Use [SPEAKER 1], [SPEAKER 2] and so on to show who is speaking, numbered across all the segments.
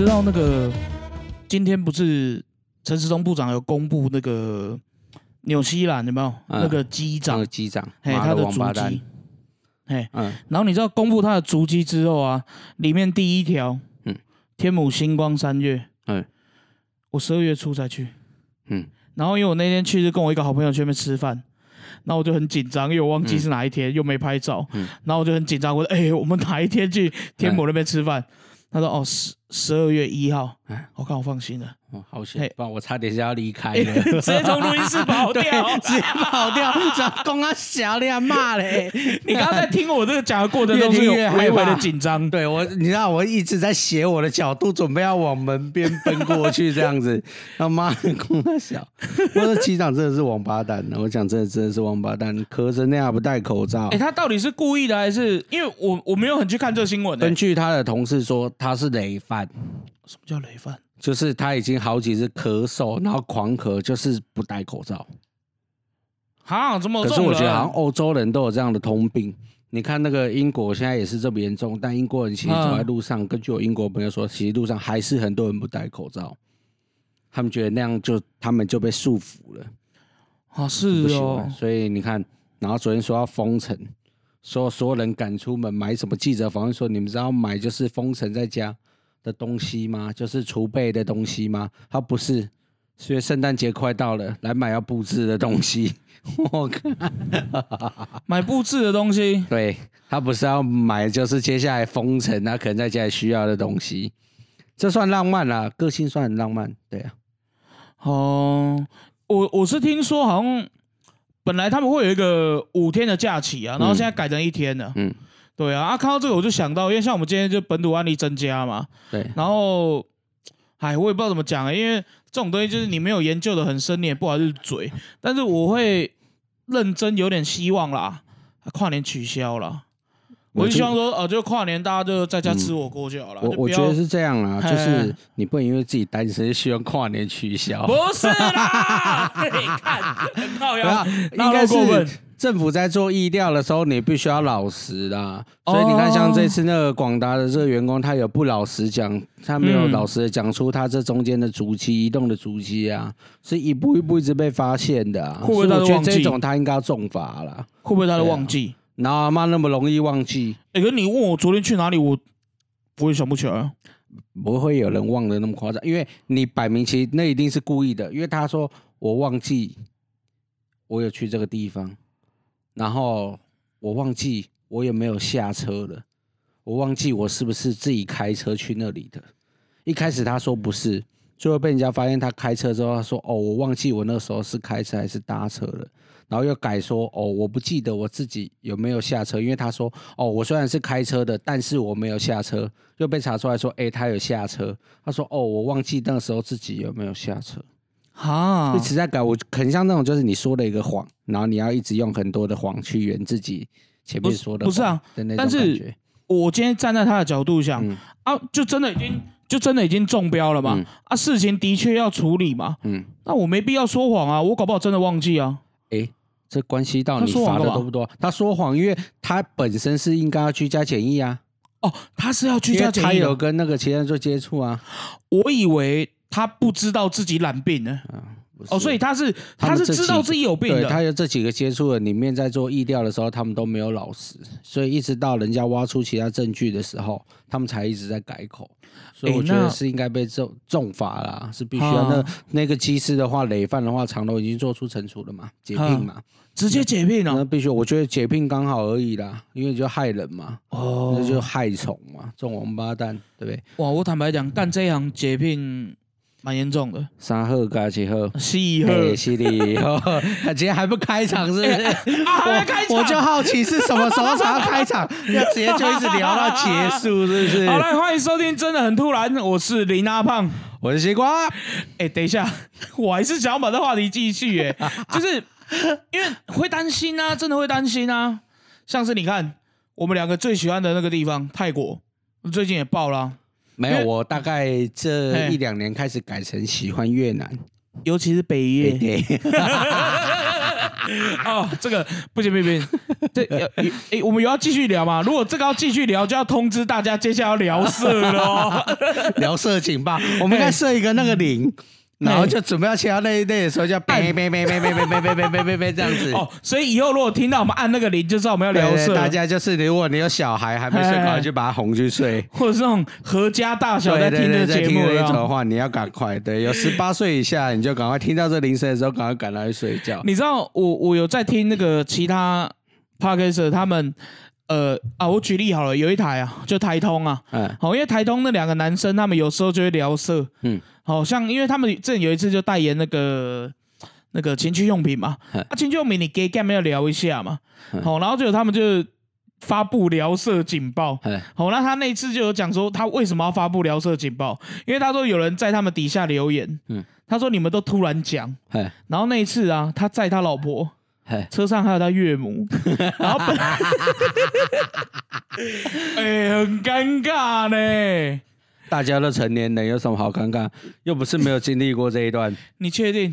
[SPEAKER 1] 你知道那个今天不是陈时中部长有公布那个纽西兰有没有、
[SPEAKER 2] 嗯。
[SPEAKER 1] 那个机长？
[SPEAKER 2] 机长，
[SPEAKER 1] 嘿，
[SPEAKER 2] 妈
[SPEAKER 1] 他的足迹，，嘿，
[SPEAKER 2] 嗯，
[SPEAKER 1] 然后你知道公布他的足迹之后啊，里面第一条，
[SPEAKER 2] 嗯。
[SPEAKER 1] 天母星光三月，
[SPEAKER 2] 嗯。
[SPEAKER 1] 我十二月初才去，
[SPEAKER 2] 嗯，
[SPEAKER 1] 然后因为我那天去是跟我一个好朋友去那边吃饭，然后我就很紧张，因为我忘记是哪一天，又没拍照，
[SPEAKER 2] 嗯。
[SPEAKER 1] 然后我就很紧张，我说，哎、我们哪一天去天母那边吃饭？他说，哦，十十二月一号。
[SPEAKER 2] 哎，
[SPEAKER 1] 我看我放心了，
[SPEAKER 2] 哦，好
[SPEAKER 1] 嘿。
[SPEAKER 2] 险，不然我差点就要离开
[SPEAKER 1] 哎
[SPEAKER 2] 了。
[SPEAKER 1] 直接从录音室跑掉。
[SPEAKER 2] 直接跑掉，讲公安小你还骂嘞。
[SPEAKER 1] 你刚刚在听我这个讲的过程中是微微的紧张，
[SPEAKER 2] 对我，你知道我一直在斜我的角度，准备要往门边奔过去这样子。他妈的，公安小，我说机长真的是王八蛋。我讲真的真的是王八蛋，咳成那样不戴口罩。
[SPEAKER 1] 哎、。他到底是故意的还是？因为我我没有很去看这个新闻呢、
[SPEAKER 2] 根据他的同事说，他是累犯，
[SPEAKER 1] 什么叫累犯？
[SPEAKER 2] 就是他已经好几次咳嗽，然后狂咳，就是不戴口罩。
[SPEAKER 1] 哈，怎么
[SPEAKER 2] 可
[SPEAKER 1] 这种人？
[SPEAKER 2] 是我觉得好像欧洲人都有这样的通病。你看那个英国现在也是这么严重，但英国人其实走在路上，根据我英国朋友说，其实路上还是很多人不戴口罩，他们觉得那样就他们就被束缚了，
[SPEAKER 1] 啊是哦。，
[SPEAKER 2] 所以你看，然后昨天说要封城，说所有人赶出门买什么记者访问说，你们知道买就是封城在家的东西吗？就是储备的东西吗？他不是，所以圣诞节快到了，来买要布置的东西。我看。
[SPEAKER 1] 买布置的东西，
[SPEAKER 2] 对他不是要买，就是接下来封城，他可能在家里需要的东西，这算浪漫啦，个性算很浪漫，对啊，
[SPEAKER 1] 哦，我我是听说好像本来他们会有一个五天的假期啊，然后现在改成一天了。
[SPEAKER 2] 嗯，
[SPEAKER 1] 对啊，啊，看到这个我就想到，因为像我们今天就本土案例增加嘛，
[SPEAKER 2] 对，
[SPEAKER 1] 然后，哎，我也不知道怎么讲、欸，因为这种东西就是你没有研究的很深，你也不好意思嘴，但是我会认真有点希望啦，跨年取消了。我就希望说，呃，就跨年大家就在家吃火锅就好了。
[SPEAKER 2] 我我觉得是这样啦，就是你不能因为自己单身就希望跨年取消，
[SPEAKER 1] 不是啦，你看很好呀
[SPEAKER 2] 不要，，
[SPEAKER 1] 哪有
[SPEAKER 2] 应该
[SPEAKER 1] 过分
[SPEAKER 2] 是政府在做意调的时候，你必须要老实啦。所以你看，像这次那个广达的这个员工，他有不老实讲，他没有
[SPEAKER 1] 嗯
[SPEAKER 2] 老实的讲出他这中间的足迹、移动的足迹啊，是一步一步一直被发现的啊。
[SPEAKER 1] 会不会他忘记
[SPEAKER 2] 这种他应该要重罚啦。
[SPEAKER 1] 会不会他都忘记？
[SPEAKER 2] 然后他妈那么容易忘记，
[SPEAKER 1] 哎、可是你问我昨天去哪里，我我也想不起来啊。
[SPEAKER 2] 不会有人忘的那么夸张，因为你摆明其实那一定是故意的，因为他说我忘记我有去这个地方，然后我忘记我有没有下车了，我忘记我是不是自己开车去那里的。一开始他说不是，最后被人家发现他开车之后，他说哦，我忘记我那时候是开车还是搭车了。然后又改说哦，我不记得我自己有没有下车，因为他说哦，我虽然是开车的，但是我没有下车，又被查出来说，哎，他有下车。他说哦，我忘记那时候自己有没有下车，
[SPEAKER 1] 哈
[SPEAKER 2] 一直在改。我很像那种就是你说了一个谎，然后你要一直用很多的谎去圆自己前面说的
[SPEAKER 1] 不是啊
[SPEAKER 2] 的那种
[SPEAKER 1] 但是
[SPEAKER 2] 觉
[SPEAKER 1] 我今天站在他的角度想、
[SPEAKER 2] 嗯
[SPEAKER 1] 啊，就真的已经就真的已经中标了嘛？
[SPEAKER 2] 嗯
[SPEAKER 1] 啊，事情的确要处理嘛。
[SPEAKER 2] 嗯，
[SPEAKER 1] 那我没必要说谎啊，我搞不好真的忘记啊。
[SPEAKER 2] 哎。这关系到
[SPEAKER 1] 他
[SPEAKER 2] 你罚
[SPEAKER 1] 说谎干嘛
[SPEAKER 2] 的多不多？他说谎，因为他本身是应该要居家检疫啊，
[SPEAKER 1] 哦，他是要居
[SPEAKER 2] 因为他有
[SPEAKER 1] 家检疫的，
[SPEAKER 2] 跟那个其他人做接触啊。
[SPEAKER 1] 我以为他不知道自己染病呢。哦，所以他是他是知道自己有病，的。
[SPEAKER 2] 他有这几个接触的里面，在做意调的时候，他们都没有老实，所以一直到人家挖出其他证据的时候，他们才一直在改口。所以我觉得是应该被重重罚啦，是必须要。
[SPEAKER 1] 啊
[SPEAKER 2] 那那个机师的话，累犯的话，长楼已经做出惩处了嘛，解聘嘛，
[SPEAKER 1] 直接解聘哦。
[SPEAKER 2] 那必须。我觉得解聘刚好而已啦，因为就害人嘛，
[SPEAKER 1] 哦
[SPEAKER 2] 那就害虫嘛，这种王八蛋，对不对？
[SPEAKER 1] 哇，我坦白讲，干这一行解聘蛮严重的。
[SPEAKER 2] 三贺加几贺。
[SPEAKER 1] 是呵，
[SPEAKER 2] 嘿，犀利！他 今天还不开场是不是？
[SPEAKER 1] 啊，还开场
[SPEAKER 2] 我就好奇是什么时候才要开场，要直接就一直聊到结束，是不是？
[SPEAKER 1] 好来，欢迎收听，真的很突然，我是林阿胖。
[SPEAKER 2] 我是西瓜。
[SPEAKER 1] 哎、等一下，我还是想要把这话题继续哎，就是因为会担心啊，真的会担心啊。像是你看，我们两个最喜欢的那个地方泰国，最近也爆了啊、
[SPEAKER 2] 没有，我大概这一两年开始改成喜欢越南。
[SPEAKER 1] 尤其是北越。
[SPEAKER 2] 对对，
[SPEAKER 1] 哦，这个不行不行不行，这 要诶、我们有要继续聊吗？如果这个要继续聊，就要通知大家接下来要聊色了哦。
[SPEAKER 2] 聊色情吧，我们应该设一个那个铃，然后就准备要切到那一类的时候，就要
[SPEAKER 1] 按
[SPEAKER 2] 呗呗呗呗呗呗呗呗呗呗呗呗这样子。
[SPEAKER 1] 哦，所以以后如果听到我们按那个铃，就知道我们要聊色，
[SPEAKER 2] 大家就是如果你有小孩还没睡，赶快就把他哄去睡。
[SPEAKER 1] 或者是那种合家大小在听这个
[SPEAKER 2] 在听这一
[SPEAKER 1] 节目
[SPEAKER 2] 的话，你要赶快。对，有十八岁以下，你就赶快听到这铃声的时候，赶快赶快去睡觉。
[SPEAKER 1] 你知道我我有在听那个其他 podcaster 他们呃啊，我举例好了，有一台啊，就台通啊，
[SPEAKER 2] 嗯
[SPEAKER 1] 好，因为台通那两个男生他们有时候就会聊色，
[SPEAKER 2] 嗯，
[SPEAKER 1] 好像因为他们这有一次就代言那个那个情趣用品嘛，
[SPEAKER 2] 嗯
[SPEAKER 1] 啊，情趣用品你 gay gam 要聊一下嘛，
[SPEAKER 2] 嗯
[SPEAKER 1] 好，然后就有他们就发布聊色警报。
[SPEAKER 2] 哎。
[SPEAKER 1] 好，那他那一次就有讲说，他为什么要发布聊色警报？因为他说有人在他们底下留言，
[SPEAKER 2] 嗯。
[SPEAKER 1] 他说你们都突然讲，
[SPEAKER 2] 哎。
[SPEAKER 1] 然后那一次啊，他载他老婆，
[SPEAKER 2] 哎，
[SPEAKER 1] 车上还有他岳母，然后本 哎、很尴尬呢。
[SPEAKER 2] 大家都成年人，有什么好尴尬？又不是没有经历过这一段。
[SPEAKER 1] 你确定？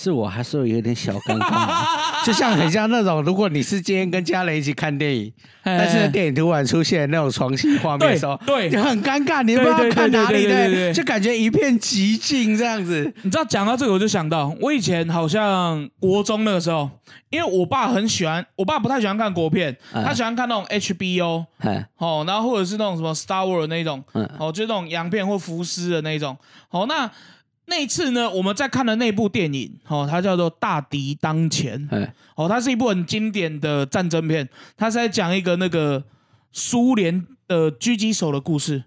[SPEAKER 2] 是我还是有点小尴尬，就像很像那种，如果你是今天跟家人一起看电影，但是电影突然出现那种床戏画面的时候，
[SPEAKER 1] 对。对
[SPEAKER 2] 就很尴尬，你不知道看哪里的，就感觉一片寂静这样子。
[SPEAKER 1] 你知道讲到这个，我就想到我以前好像国中那个时候，因为我爸很喜欢，我爸不太喜欢看国片，
[SPEAKER 2] 嗯。
[SPEAKER 1] 他喜欢看那种 HBO
[SPEAKER 2] 哎，
[SPEAKER 1] 哦，然后或者是那种什么 Star Wars 那种，
[SPEAKER 2] 嗯。
[SPEAKER 1] 哦，就那种洋片或福斯的那种。哦，那那一次呢，我们在看的那部电影，哦，它叫做《大敌当前》。
[SPEAKER 2] 哎，
[SPEAKER 1] 哦，它是一部很经典的战争片，它是在讲一个那个苏联的狙击手的故事。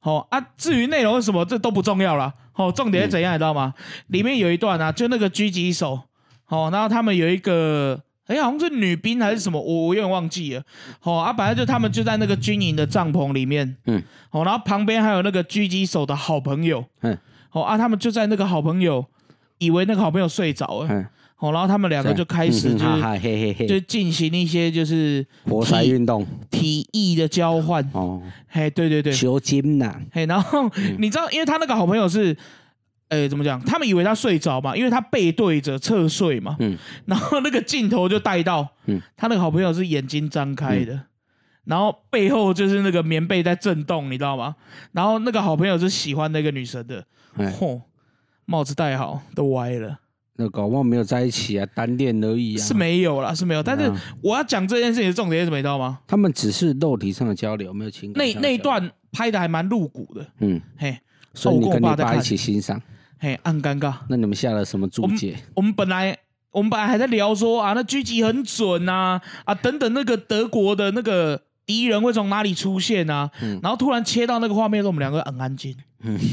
[SPEAKER 1] 好、啊，至于内容是什么，这都不重要了。好、重点是怎样，你知道吗？里面有一段啊，就那个狙击手，哦、然后他们有一个，哎，好像是女兵还是什么，我我有点忘记了。好、啊，本来就他们就在那个军营的帐篷里面，
[SPEAKER 2] 嗯，
[SPEAKER 1] 好、然后旁边还有那个狙击手的好朋友，
[SPEAKER 2] 嗯，
[SPEAKER 1] 好、啊，他们就在那个好朋友以为那个好朋友睡着了，
[SPEAKER 2] 嗯，
[SPEAKER 1] 好、然后他们两个就开始就是。
[SPEAKER 2] 嗯哈哈嘿嘿
[SPEAKER 1] 就，进行一些就是
[SPEAKER 2] 活塞运动
[SPEAKER 1] 体液的交换，
[SPEAKER 2] 哦，
[SPEAKER 1] 嘿，对对对，
[SPEAKER 2] 球筋呐，
[SPEAKER 1] 嘿，然后你知道，因为他那个好朋友是，呃，怎么讲？他们以为他睡着嘛，因为他背对着侧睡嘛，
[SPEAKER 2] 嗯
[SPEAKER 1] 然后那个镜头就带到，
[SPEAKER 2] 嗯
[SPEAKER 1] 他那个好朋友是眼睛张开的，然后背后就是那个棉被在震动，你知道吗？然后那个好朋友是喜欢那个女生的，
[SPEAKER 2] 哎，
[SPEAKER 1] 嚯，帽子戴好都歪了，
[SPEAKER 2] 那搞不好没有在一起啊，单恋而已啊。
[SPEAKER 1] 是没有啦，是没有，但是
[SPEAKER 2] 啊
[SPEAKER 1] 我要讲这件事情的重点是什么，你知道吗？
[SPEAKER 2] 他们只是肉体上的交流，没有情感
[SPEAKER 1] 那那一段拍的还蛮露骨的，
[SPEAKER 2] 嗯，
[SPEAKER 1] 嘿，
[SPEAKER 2] 所以你
[SPEAKER 1] 我
[SPEAKER 2] 跟你爸一起欣赏，
[SPEAKER 1] 嘿，很尴尬。
[SPEAKER 2] 那你们下了什么注解？
[SPEAKER 1] 我们本来我们本来还在聊说啊，那狙击很准呐、啊，等等那个德国的那个敌人会从哪里出现啊？
[SPEAKER 2] 嗯。
[SPEAKER 1] 然后突然切到那个画面我们两个很安静，嗯。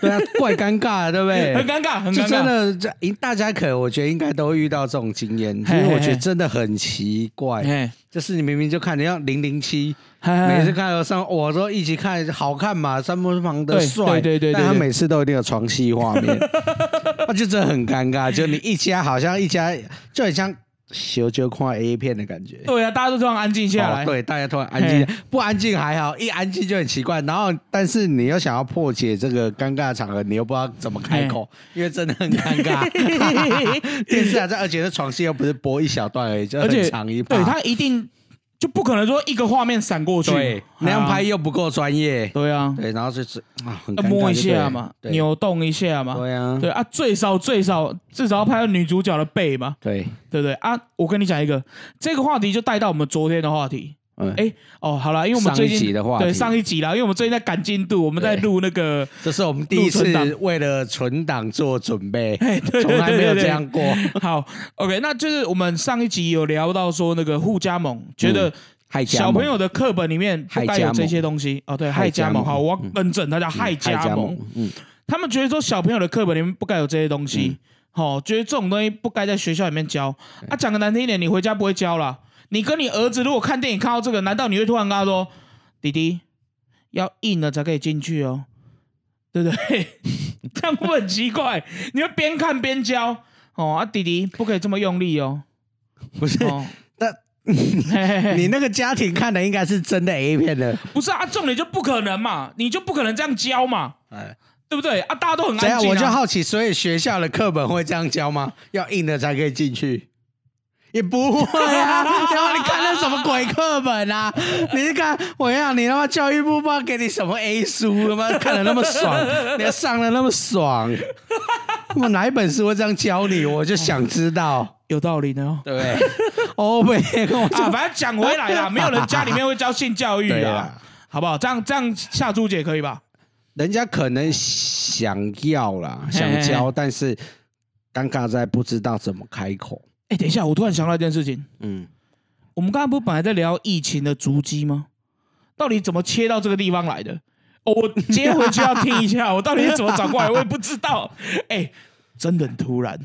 [SPEAKER 2] 对啊，怪尴尬的，对不对？
[SPEAKER 1] 很尴尬，很
[SPEAKER 2] 就真
[SPEAKER 1] 尴尬。
[SPEAKER 2] 的，这大家可能我觉得应该都会遇到这种经验，其
[SPEAKER 1] 嘿嘿
[SPEAKER 2] 实我觉得真的很奇怪，
[SPEAKER 1] 哎，
[SPEAKER 2] 就是你明明就看，你像零零七，每次看到上，我都一起看，好看嘛，三木旁的
[SPEAKER 1] 对
[SPEAKER 2] 帅，
[SPEAKER 1] 对对对对
[SPEAKER 2] 但他每次都一定有床戏画面，那就真的很尴尬，就你一家好像一家就很像小就看 A 片的感觉。
[SPEAKER 1] 对啊，大家都突然安静下来。
[SPEAKER 2] 哦对，大家突然安静，不安静还好，一安静就很奇怪。然后，但是你又想要破解这个尴尬的场合，你又不知道怎么开口，因为真的很尴尬。电视还在，而且这床戏又不是播一小段而已，就
[SPEAKER 1] 而且
[SPEAKER 2] 很长一趴。
[SPEAKER 1] 对他一定就不可能说一个画面闪过去，
[SPEAKER 2] 对那样拍
[SPEAKER 1] 啊
[SPEAKER 2] 又不够专业。
[SPEAKER 1] 对啊，
[SPEAKER 2] 对，然后就是啊，很尴尬
[SPEAKER 1] 要摸一下嘛，
[SPEAKER 2] 对。
[SPEAKER 1] 扭动一下嘛，
[SPEAKER 2] 对啊，
[SPEAKER 1] 对啊，最少最少至少要拍到女主角的背嘛，
[SPEAKER 2] 对，
[SPEAKER 1] 对不对？啊？我跟你讲一个，这个话题就带到我们昨天的话题。
[SPEAKER 2] 嗯，
[SPEAKER 1] 哎，哦，好了，因为我们最
[SPEAKER 2] 上一集
[SPEAKER 1] 近
[SPEAKER 2] 的话
[SPEAKER 1] 对上一集啦，因为我们最近在赶进度，我们在录那个，
[SPEAKER 2] 这是我们第一次
[SPEAKER 1] 档。
[SPEAKER 2] 为了存档做准备，
[SPEAKER 1] 哎，对对
[SPEAKER 2] 从来没有这样过。
[SPEAKER 1] 好，OK，那就是我们上一集有聊到说那个互加盟，觉得小朋友的课本里面不
[SPEAKER 2] 害加盟。
[SPEAKER 1] 该有这些东西。哦，对，
[SPEAKER 2] 害
[SPEAKER 1] 害加盟，好，我要
[SPEAKER 2] 嗯。
[SPEAKER 1] 更正，它叫害
[SPEAKER 2] 害加
[SPEAKER 1] 加盟。，
[SPEAKER 2] 嗯，
[SPEAKER 1] 他们觉得说小朋友的课本里面不该有这些东西，好、觉得这种东西不该在学校里面教。啊，讲个难听一点，你回家不会教啦。你跟你儿子如果看电影看到这个，难道你会突然跟他说：“弟弟，要硬了才可以进去哦，对不对？” 这样会很奇怪？你会边看边教哦啊，弟弟不可以这么用力哦。
[SPEAKER 2] 不是，
[SPEAKER 1] 哦，
[SPEAKER 2] 但
[SPEAKER 1] 嘿嘿嘿
[SPEAKER 2] 你那个家庭看的应该是真的 A 片的，
[SPEAKER 1] 不是啊，重点就不可能嘛，你就不可能这样教嘛，
[SPEAKER 2] 哎，
[SPEAKER 1] 对不对啊？大家都很？安静、啊，
[SPEAKER 2] 我就好奇，所以学校的课本会这样教吗？要硬的才可以进去，也不会啊！然 后你看那什么鬼课本啊？你是看我跟你他妈教育部不知道给你什么 A 书，他妈看的那么爽，你还上的那么爽，他妈哪一本书会这样教你？我就想知道，
[SPEAKER 1] 有道理呢。
[SPEAKER 2] 对不对？欧美跟我
[SPEAKER 1] 啊，
[SPEAKER 2] 讲，
[SPEAKER 1] 反正讲回来啦，没有人家里面会教性教育啊
[SPEAKER 2] 对啊，
[SPEAKER 1] 好不好？这样这样下注解可以吧？
[SPEAKER 2] 人家可能想要啦，想教，但是尴尬在不知道怎么开口。
[SPEAKER 1] 哎，等一下，我突然想到一件事情，
[SPEAKER 2] 嗯，
[SPEAKER 1] 我们刚刚不是本来在聊疫情的足迹吗？到底怎么切到这个地方来的？哦，我接回去要听一下，我到底是怎么转过来，我也不知道。哎，真的很突然，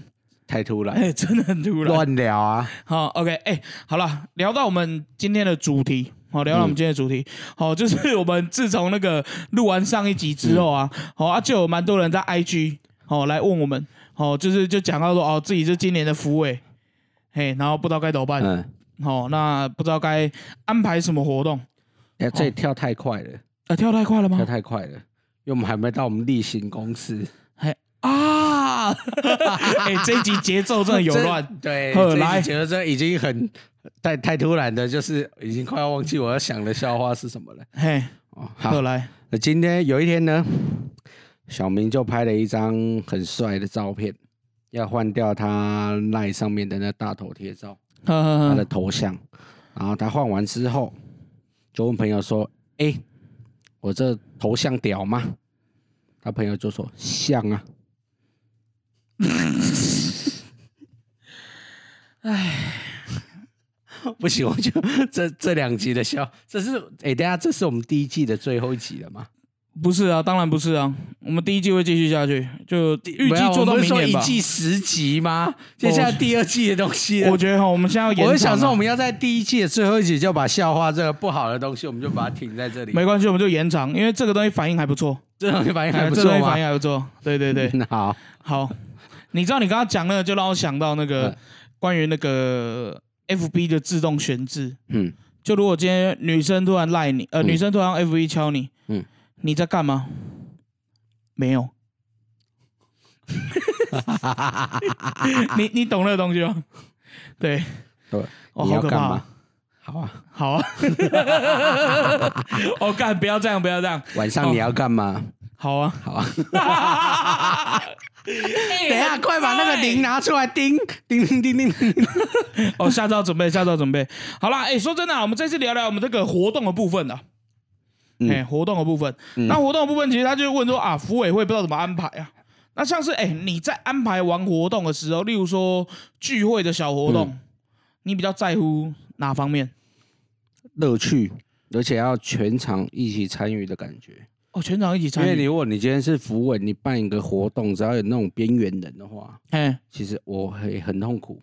[SPEAKER 2] 太突然，
[SPEAKER 1] 哎，真的很突然。
[SPEAKER 2] 乱聊啊！
[SPEAKER 1] 好，OK，哎、好了，聊到我们今天的主题，好，聊到我们今天的主题，好，就是我们自从那个录完上一集之后啊，好啊，就有蛮多人在 IG 好来问我们，好，就是就讲到说哦，自己是今年的福委，嘿，然后不知道该怎么办，
[SPEAKER 2] 嗯，
[SPEAKER 1] 好，那不知道该安排什么活动，
[SPEAKER 2] 哎，这跳太快了，
[SPEAKER 1] 啊，跳太快了吗？跳？
[SPEAKER 2] 太快了，因为我们还没到我们例行公司，
[SPEAKER 1] 嘿啊，哎、这一集节奏真的有乱，
[SPEAKER 2] 这对，
[SPEAKER 1] 呵来
[SPEAKER 2] 这一集觉得这已经很太太突然的，就是已经快要忘记我要想的笑话是什么了。
[SPEAKER 1] 嘿，
[SPEAKER 2] 哦，好。
[SPEAKER 1] 后，来，
[SPEAKER 2] 那今天有一天呢，小明就拍了一张很帅的照片，要换掉他赖上面的那大头贴照，
[SPEAKER 1] 呵呵
[SPEAKER 2] 他的，头像。然后他换完之后，就问朋友说：“哎、我这头像屌吗？”他朋友就说：“像啊。”哎，不行，我就这这两集的笑，这是哎、等一下这是我们第一季的最后一集了吗？
[SPEAKER 1] 不是啊，当然不是啊，我们第一季会继续下去，就预计做到明年吧。
[SPEAKER 2] 一季十集吗？接下来第二季的东西了。
[SPEAKER 1] 我觉得哈，我们现在要延
[SPEAKER 2] 我想说，我们要在第一季的最后一集就把笑话这个不好的东西，我们就把它停在这里。
[SPEAKER 1] 没关系，我们就延长，因为这个东西反应还不错，
[SPEAKER 2] 这东西反应还不错吗
[SPEAKER 1] 这东西反？应还不错。对对对，
[SPEAKER 2] 嗯 好，
[SPEAKER 1] 好，你知道你刚刚讲那个，就让我想到那个
[SPEAKER 2] 嗯。
[SPEAKER 1] 关于那个 FB 的自动悬置，
[SPEAKER 2] 嗯，
[SPEAKER 1] 就如果今天女生突然赖你，呃，
[SPEAKER 2] 嗯。
[SPEAKER 1] 女生突然用 FB 敲你，
[SPEAKER 2] 嗯
[SPEAKER 1] 你在干嘛？没有。你你懂那个东西吗？对，
[SPEAKER 2] 对，
[SPEAKER 1] 哦，
[SPEAKER 2] 你
[SPEAKER 1] 好可怕
[SPEAKER 2] 要干嘛。？好啊，
[SPEAKER 1] 好啊，我，干，不要这样，不要这样，
[SPEAKER 2] 晚上你要干嘛？
[SPEAKER 1] 好啊。
[SPEAKER 2] 好啊，
[SPEAKER 1] 等
[SPEAKER 2] 等一下，快把那个铃拿出来，叮叮叮叮叮。
[SPEAKER 1] 哦，下招准备，下招准备。好啦，哎、说真的啊、我们这次聊聊我们这个活动的部分的。
[SPEAKER 2] 嗯
[SPEAKER 1] 哎、活动的部分，
[SPEAKER 2] 嗯
[SPEAKER 1] 那活动的部分，其实他就问说啊，服委会不知道怎么安排啊。那像是哎、你在安排完活动的时候，例如说聚会的小活动，
[SPEAKER 2] 嗯
[SPEAKER 1] 你比较在乎哪方面？
[SPEAKER 2] 乐趣，而且要全场一起参与的感觉。
[SPEAKER 1] 哦，全场一起参与。
[SPEAKER 2] 因为你如果你今天是扶委，你办一个活动，只要有那种边缘人的话，
[SPEAKER 1] 哎，
[SPEAKER 2] 其实我会很痛苦。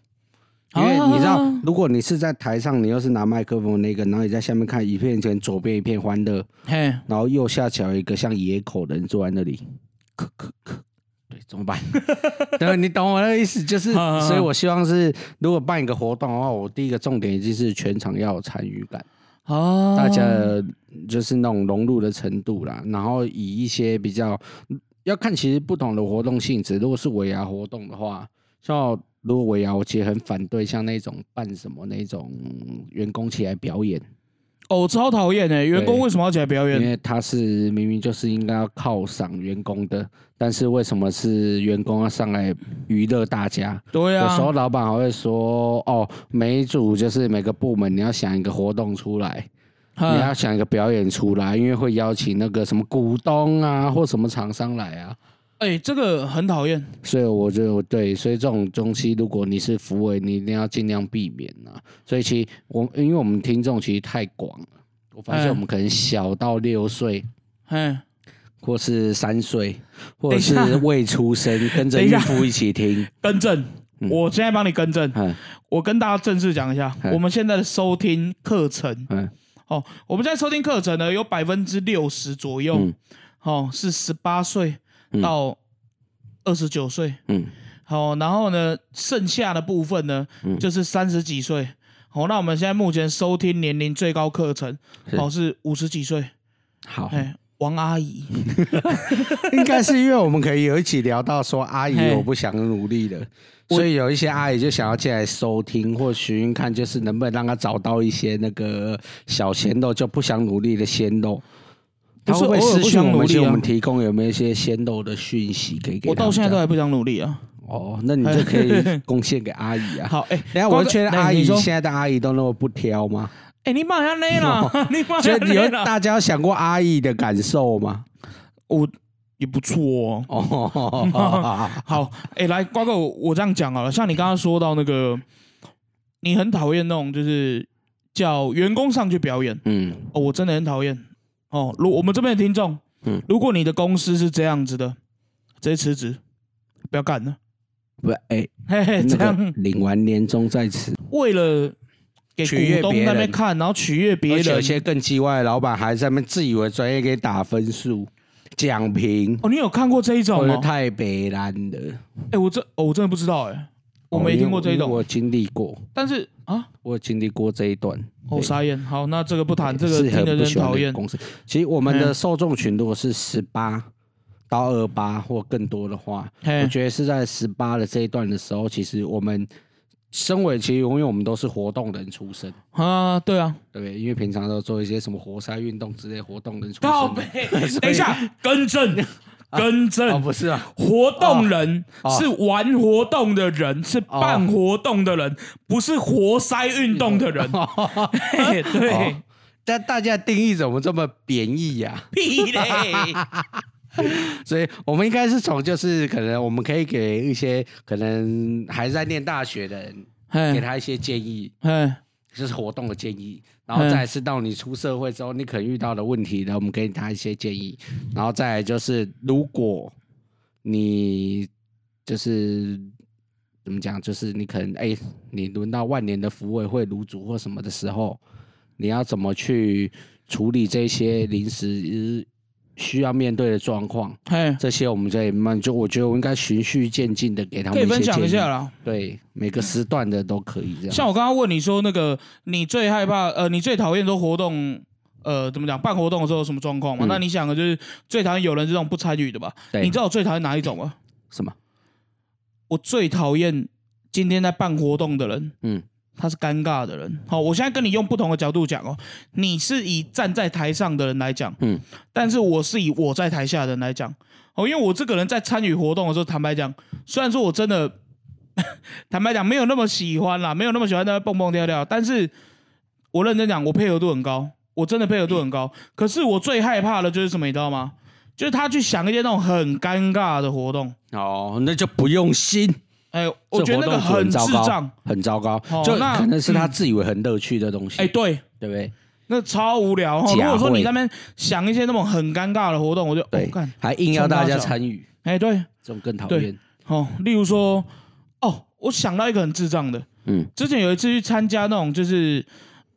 [SPEAKER 2] 因为你知道
[SPEAKER 1] 啊，
[SPEAKER 2] 如果你是在台上，你又是拿麦克风那个，然后你在下面看一片前左边一片欢乐，
[SPEAKER 1] 嘿，
[SPEAKER 2] 然后右下角一个像野口的人坐在那里，咳咳咳，对，怎么办？对，你懂我的意思，就是，所以我希望是，如果办一个活动的话，我第一个重点一定是全场要有参与感，
[SPEAKER 1] 哦，
[SPEAKER 2] 大家就是那种融入的程度啦，然后以一些比较要看其实不同的活动性质，如果是尾牙活动的话，像如果尾牙，我其实很反对像那种办什么那种员工起来表演。
[SPEAKER 1] 哦，我超讨厌哎，员工
[SPEAKER 2] 对
[SPEAKER 1] 为什么要起来表演
[SPEAKER 2] 因
[SPEAKER 1] 演？
[SPEAKER 2] 为他是明明就是应该要犒赏员工的，但是为什么是员工要上来娱乐大家？
[SPEAKER 1] 对
[SPEAKER 2] 有时候
[SPEAKER 1] 啊，
[SPEAKER 2] 老板还会说，哦，每一组就是每个部门你要想一个活动出来，你要
[SPEAKER 1] 嗯
[SPEAKER 2] 想一个表演出来，因为会邀请那个什么股东啊或什么厂商来啊，
[SPEAKER 1] 哎，这个很讨厌。
[SPEAKER 2] 所以我觉得对，所以这种东西如果你是服委，你一定要尽量避免啊。所以其实我因为我们听众其实太广了，我发现
[SPEAKER 1] 哎
[SPEAKER 2] 我们可能小到六岁。
[SPEAKER 1] 嘿，
[SPEAKER 2] 或是三岁，或者是未出生，跟着 孕妇一起听。
[SPEAKER 1] 更正，
[SPEAKER 2] 嗯
[SPEAKER 1] 我现在帮你更正。
[SPEAKER 2] 嗯
[SPEAKER 1] 我跟大家正式讲一下，
[SPEAKER 2] 嗯
[SPEAKER 1] 我们现在的收听课程
[SPEAKER 2] 嗯
[SPEAKER 1] 哦，我们现在收听课程呢，有百分之六十左右，
[SPEAKER 2] 嗯
[SPEAKER 1] 哦是十八岁
[SPEAKER 2] 嗯
[SPEAKER 1] 到二十九岁，
[SPEAKER 2] 嗯。
[SPEAKER 1] 好、然后呢，剩下的部分呢，
[SPEAKER 2] 嗯。
[SPEAKER 1] 就是三十几岁。好、那我们现在目前收听年龄最高课程，
[SPEAKER 2] 是。
[SPEAKER 1] 哦是五十几岁，
[SPEAKER 2] 好，
[SPEAKER 1] 哎，王阿姨，
[SPEAKER 2] 应该是因为我们可以有一起聊到说阿姨我不想努力了，所以有一些阿姨就想要进来收听或询问看，就是能不能让她找到一些那个小鲜肉就不想努力的鲜肉。他会不会
[SPEAKER 1] 偶尔不
[SPEAKER 2] 私讯我们，
[SPEAKER 1] 想努力啊
[SPEAKER 2] 我们提供有没有一些鲜肉的讯息可以给
[SPEAKER 1] 我到现在都还不想努力啊。
[SPEAKER 2] 哦，那你就可以 贡献给阿姨啊。
[SPEAKER 1] 好，哎、
[SPEAKER 2] 等下，我觉得阿姨现在的阿姨都那么不挑吗？
[SPEAKER 1] 哎、你妈下累了，你妈
[SPEAKER 2] 觉
[SPEAKER 1] 下
[SPEAKER 2] 得你有
[SPEAKER 1] 累了，
[SPEAKER 2] 大家有想过阿姨的感受吗？
[SPEAKER 1] 我也不错哦。
[SPEAKER 2] 哦，
[SPEAKER 1] 好，哎、来，瓜哥，我我这样讲好了，像你刚刚说到那个，你很讨厌那种就是叫员工上去表演，
[SPEAKER 2] 嗯
[SPEAKER 1] 哦，我真的很讨厌。哦，如我们这边的听众，
[SPEAKER 2] 嗯
[SPEAKER 1] 如果你的公司是这样子的，直接辞职，不要干了。
[SPEAKER 2] 不，哎，
[SPEAKER 1] 嘿嘿，
[SPEAKER 2] 那个
[SPEAKER 1] 这样
[SPEAKER 2] 领完年终再辞。
[SPEAKER 1] 为了给
[SPEAKER 2] 取悦
[SPEAKER 1] 股东
[SPEAKER 2] 别人
[SPEAKER 1] 那边看，然后取悦别人。
[SPEAKER 2] 而且有些更奇怪的老板还在那边自以为专业给打分数、讲评，
[SPEAKER 1] 哦，你有看过这一种吗？
[SPEAKER 2] 太北蓝的。
[SPEAKER 1] 哎、我这、哦、我真的不知道哎、我没听过这一种。
[SPEAKER 2] 哦因为我经历过，
[SPEAKER 1] 但是啊，
[SPEAKER 2] 我有经历过这一段。
[SPEAKER 1] 哦，傻眼。好，那这个不谈，这个
[SPEAKER 2] 是
[SPEAKER 1] 听得
[SPEAKER 2] 很不喜欢
[SPEAKER 1] 人讨厌。
[SPEAKER 2] 公司。其实我们的
[SPEAKER 1] 嗯
[SPEAKER 2] 受众群如果是十八到二八或更多的话，我
[SPEAKER 1] 嘿，
[SPEAKER 2] 觉得是在十八的这一段的时候，其实我们身为其实因为我们都是活动人出身，
[SPEAKER 1] 啊，对啊，
[SPEAKER 2] 对不对？因为平常都做一些什么活塞运动之类活动人出
[SPEAKER 1] 靠
[SPEAKER 2] 身。
[SPEAKER 1] 等一下，更正，更
[SPEAKER 2] 哦，
[SPEAKER 1] 正。
[SPEAKER 2] 不是啊，
[SPEAKER 1] 活动人
[SPEAKER 2] 哦
[SPEAKER 1] 是玩活动的人，是办活动的人，不是活塞运动的人。嘿 对
[SPEAKER 2] 哦，但大家定义怎么这么贬义呀、
[SPEAKER 1] 屁嘞！
[SPEAKER 2] 所以我们应该是从就是可能我们可以给一些可能还在念大学的人，给，他一些建议，
[SPEAKER 1] 嘿，
[SPEAKER 2] 就是活动的建议，然后再是到你出社会之后你可能遇到的问题呢，我们给他一些建议，然后再就是如果你就是怎么讲，就是你可能哎、你轮到万年的服委会卤煮或什么的时候，你要怎么去处理这些临时需要面对的状况？
[SPEAKER 1] 嘿，
[SPEAKER 2] 这些我们再慢慢就，我觉得我应该循序渐进的给他们
[SPEAKER 1] 可以分享一下啦。
[SPEAKER 2] 对，每个时段的都可以这样。
[SPEAKER 1] 像我刚刚问你说，那个你最害怕，呃，你最讨厌做活动，呃，怎么讲？办活动的时候有什么状况嘛？
[SPEAKER 2] 嗯
[SPEAKER 1] 那你想的就是最讨厌有人这种不参与的吧？你知道我最讨厌哪一种吗？
[SPEAKER 2] 什么？
[SPEAKER 1] 我最讨厌今天在办活动的人，
[SPEAKER 2] 嗯
[SPEAKER 1] 他是尴尬的人。好，我现在跟你用不同的角度讲哦，你是以站在台上的人来讲，
[SPEAKER 2] 嗯，
[SPEAKER 1] 但是我是以我在台下的人来讲。哦，因为我这个人在参与活动的时候，坦白讲，虽然说我真的，坦白讲没有那么喜欢啦，没有那么喜欢在那蹦蹦跳跳，但是我认真讲，我配合度很高，我真的配合度很高。可是我最害怕的就是什么，你知道吗？就是他去想一些那种很尴尬的活动，
[SPEAKER 2] 哦，那就不用心。
[SPEAKER 1] 哎、我觉得那个很智障，
[SPEAKER 2] 很糟糕，
[SPEAKER 1] 哦
[SPEAKER 2] 就
[SPEAKER 1] 那
[SPEAKER 2] 可能是他
[SPEAKER 1] 嗯。
[SPEAKER 2] 自以为很乐趣的东西，
[SPEAKER 1] 哎、对，
[SPEAKER 2] 对不对？
[SPEAKER 1] 那超无聊。哦、如
[SPEAKER 2] 假
[SPEAKER 1] 果说你
[SPEAKER 2] 会
[SPEAKER 1] 在那边想一些那种很尴尬的活动，我就
[SPEAKER 2] 对
[SPEAKER 1] 哦干，
[SPEAKER 2] 还硬要大家参与，
[SPEAKER 1] 哎、对，
[SPEAKER 2] 这种更讨
[SPEAKER 1] 对。
[SPEAKER 2] 厌。
[SPEAKER 1] 哦，例如说，哦，我想到一个很智障的，
[SPEAKER 2] 嗯。
[SPEAKER 1] 之前有一次去参加那种就是，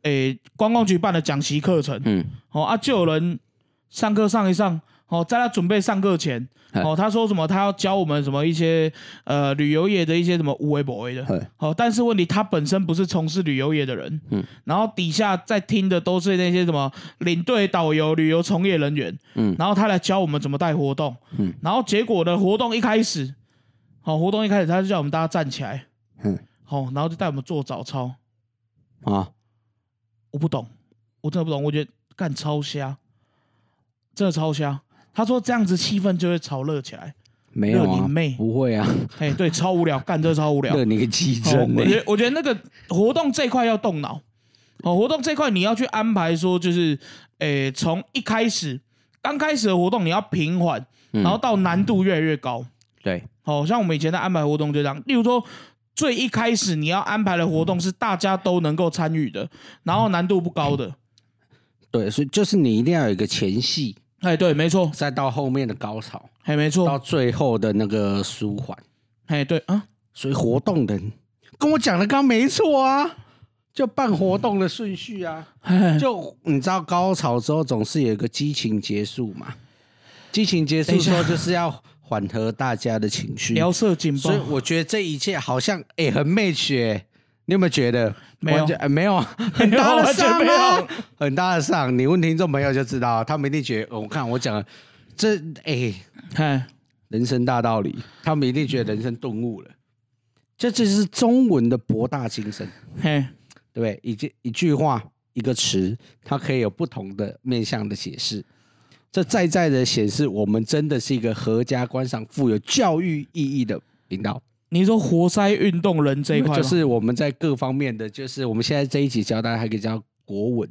[SPEAKER 1] 诶、观光局办的讲习课程，
[SPEAKER 2] 嗯，
[SPEAKER 1] 哦啊，就有人上课上一上，哦，在他准备上课前，哦，他说什么，他要教我们什么一些呃旅游业的一些什么无为不为的，
[SPEAKER 2] 嘿。
[SPEAKER 1] 哦，但是问题他本身不是从事旅游业的人，
[SPEAKER 2] 嗯。
[SPEAKER 1] 然后底下在听的都是那些什么领队、导游、旅游从业人员，
[SPEAKER 2] 嗯。
[SPEAKER 1] 然后他来教我们怎么带活动，
[SPEAKER 2] 嗯。
[SPEAKER 1] 然后结果呢，活动一开始，好、活动一开始他就叫我们大家站起来，
[SPEAKER 2] 嗯
[SPEAKER 1] 好、然后就带我们做早操，
[SPEAKER 2] 啊，
[SPEAKER 1] 我不懂，我真的不懂，我觉得干超瞎，真的超瞎。他说这样子气氛就会炒热起来，
[SPEAKER 2] 没有啊
[SPEAKER 1] 热你妹，
[SPEAKER 2] 不会啊，
[SPEAKER 1] 哎，对，超无聊，干这超无聊。
[SPEAKER 2] 热你个鸡？
[SPEAKER 1] 我觉得我觉得那个活动这一块要动脑，哦，活动这一块你要去安排说，就是，诶，从一开始刚开始的活动你要平缓，
[SPEAKER 2] 嗯
[SPEAKER 1] 然后到难度越来越高。
[SPEAKER 2] 对，
[SPEAKER 1] 好、像我们以前在安排活动就这样，例如说最一开始你要安排的活动是大家都能够参与的，然后难度不高的。
[SPEAKER 2] 对，所以就是你一定要有一个前戏，
[SPEAKER 1] 哎，对，没错，
[SPEAKER 2] 再到后面的高潮，
[SPEAKER 1] 哎，没错。
[SPEAKER 2] 到，最后的那个舒缓。
[SPEAKER 1] 哎，对啊，
[SPEAKER 2] 所以活动的跟我讲的刚没错啊，就办活动的顺序啊。
[SPEAKER 1] 哎，
[SPEAKER 2] 就你知道高潮之后总是有一个激情结束嘛，激情结束之后就是要缓和大家的情绪，
[SPEAKER 1] 聊色警报
[SPEAKER 2] 所以，我觉得这一切好像哎、很 match 哎、你有没有觉得
[SPEAKER 1] 没有
[SPEAKER 2] 没有啊，很大的上啊，很大的上。你问听众朋友就知道，他们一定觉得，哦我看我讲的这哎
[SPEAKER 1] 哎，
[SPEAKER 2] 人生大道理，他们一定觉得人生顿悟了。这就是中文的博大精深，
[SPEAKER 1] 嘿，
[SPEAKER 2] 对不对？一句一句话一个词，它可以有不同的面向的解释。这在在的显示，我们真的是一个合家观赏、富有教育意义的频道。
[SPEAKER 1] 你说活塞运动人这一块，
[SPEAKER 2] 就是我们在各方面的，就是我们现在这一集教大家还可以教国文。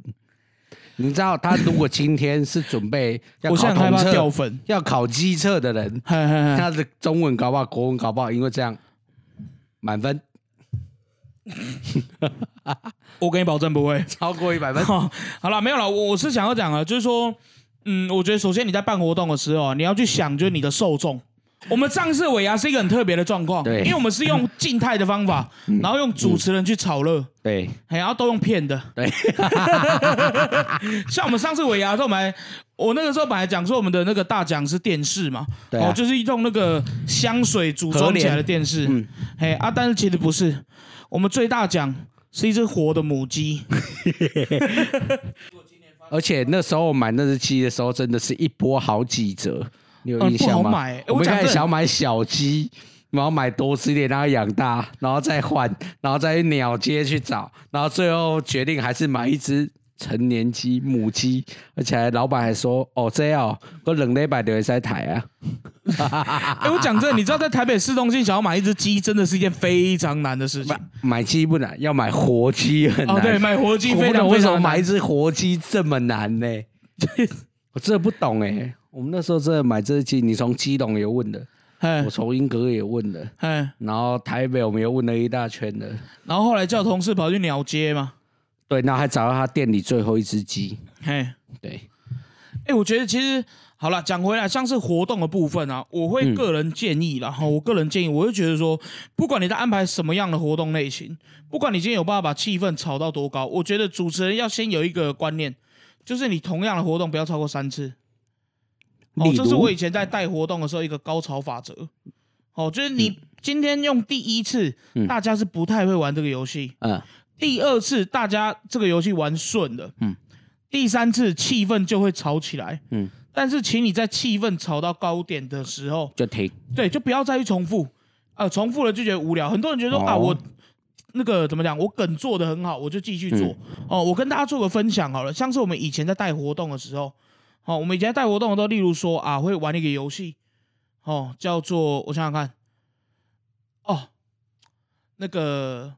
[SPEAKER 2] 你知道，他如果今天是准备要考统测、
[SPEAKER 1] 掉粉，
[SPEAKER 2] 要考机测的人，
[SPEAKER 1] 嘿嘿嘿，
[SPEAKER 2] 他的中文搞不好、国文搞不好，因为这样满分
[SPEAKER 1] 我给你保证不会。
[SPEAKER 2] 超过一百分。
[SPEAKER 1] 好，好了，没有了。我我是想要讲啊，就是说，嗯，我觉得首先你在办活动的时候啊，你要去想，就是你的受众。我们上次尾牙是一个很特别的状况，
[SPEAKER 2] 对。
[SPEAKER 1] 因为我们是用静态的方法，然后用主持人去炒热，
[SPEAKER 2] 对。
[SPEAKER 1] 嘿然后都用骗的。
[SPEAKER 2] 对，
[SPEAKER 1] 像我们上次尾牙的时候，我们还我那个时候本来讲说我们的那个大奖是电视嘛，
[SPEAKER 2] 对啊。
[SPEAKER 1] 哦，就是用那个香水组装起来的电视，
[SPEAKER 2] 嗯。
[SPEAKER 1] 嘿啊，但是其实不是，我们最大奖是一只活的母鸡，
[SPEAKER 2] 而且那时候我买那只鸡的时候，真的是一波好几折，你有印象吗？我们开始想买小鸡，然后买多吃一点，让它养大，然后再换，然后再去鸟街去找，然后最后决定还是买一只成年鸡母鸡，而且还老板还说：“哦，这样、哦，我冷礼拜就会在台啊。
[SPEAKER 1] 哎、我讲真的，你知道在台北市中心想要买一只鸡，真的是一件非常难的事情。
[SPEAKER 2] 买鸡不难，要买活鸡很难。
[SPEAKER 1] 哦，对，买活鸡
[SPEAKER 2] 我不
[SPEAKER 1] 非常
[SPEAKER 2] 懂为什么。买一只活鸡这么难呢？我真的不懂哎。我们那时候真的买这只鸡，你从基隆也问的，
[SPEAKER 1] 哎
[SPEAKER 2] 我从英格也问的，
[SPEAKER 1] 哎，
[SPEAKER 2] 然后台北我们又问了一大圈的，
[SPEAKER 1] 然后后来叫同事跑去鸟街嘛，
[SPEAKER 2] 对，然后还找到他店里最后一只鸡，
[SPEAKER 1] 嘿，
[SPEAKER 2] 对，
[SPEAKER 1] 哎、我觉得其实好了，讲回来，像是活动的部分啊，我会
[SPEAKER 2] 嗯
[SPEAKER 1] 个人建议啦，哈、我个人建议，我会觉得说，不管你在安排什么样的活动类型，不管你今天有办法把气氛炒到多高，我觉得主持人要先有一个观念，就是你同样的活动不要超过三次。哦这是我以前在带活动的时候一个高潮法则。哦，就是你今天用第一次，
[SPEAKER 2] 嗯。
[SPEAKER 1] 大家是不太会玩这个游戏，
[SPEAKER 2] 嗯，
[SPEAKER 1] 第二次大家这个游戏玩顺了，
[SPEAKER 2] 嗯，
[SPEAKER 1] 第三次气氛就会吵起来，
[SPEAKER 2] 嗯，
[SPEAKER 1] 但是请你在气氛吵到高点的时候，
[SPEAKER 2] 就停，
[SPEAKER 1] 对，就不要再去重复，呃，重复了就觉得无聊。很多人觉得说、啊，
[SPEAKER 2] 哦
[SPEAKER 1] 我那个怎么讲，我梗做的很好，我就继续做。
[SPEAKER 2] 嗯。
[SPEAKER 1] 哦，我跟大家做个分享好了，像是我们以前在带活动的时候，哦，我们以前在带活动的时候，例如说啊，会玩一个游戏，哦，叫做我想想看，哦，那个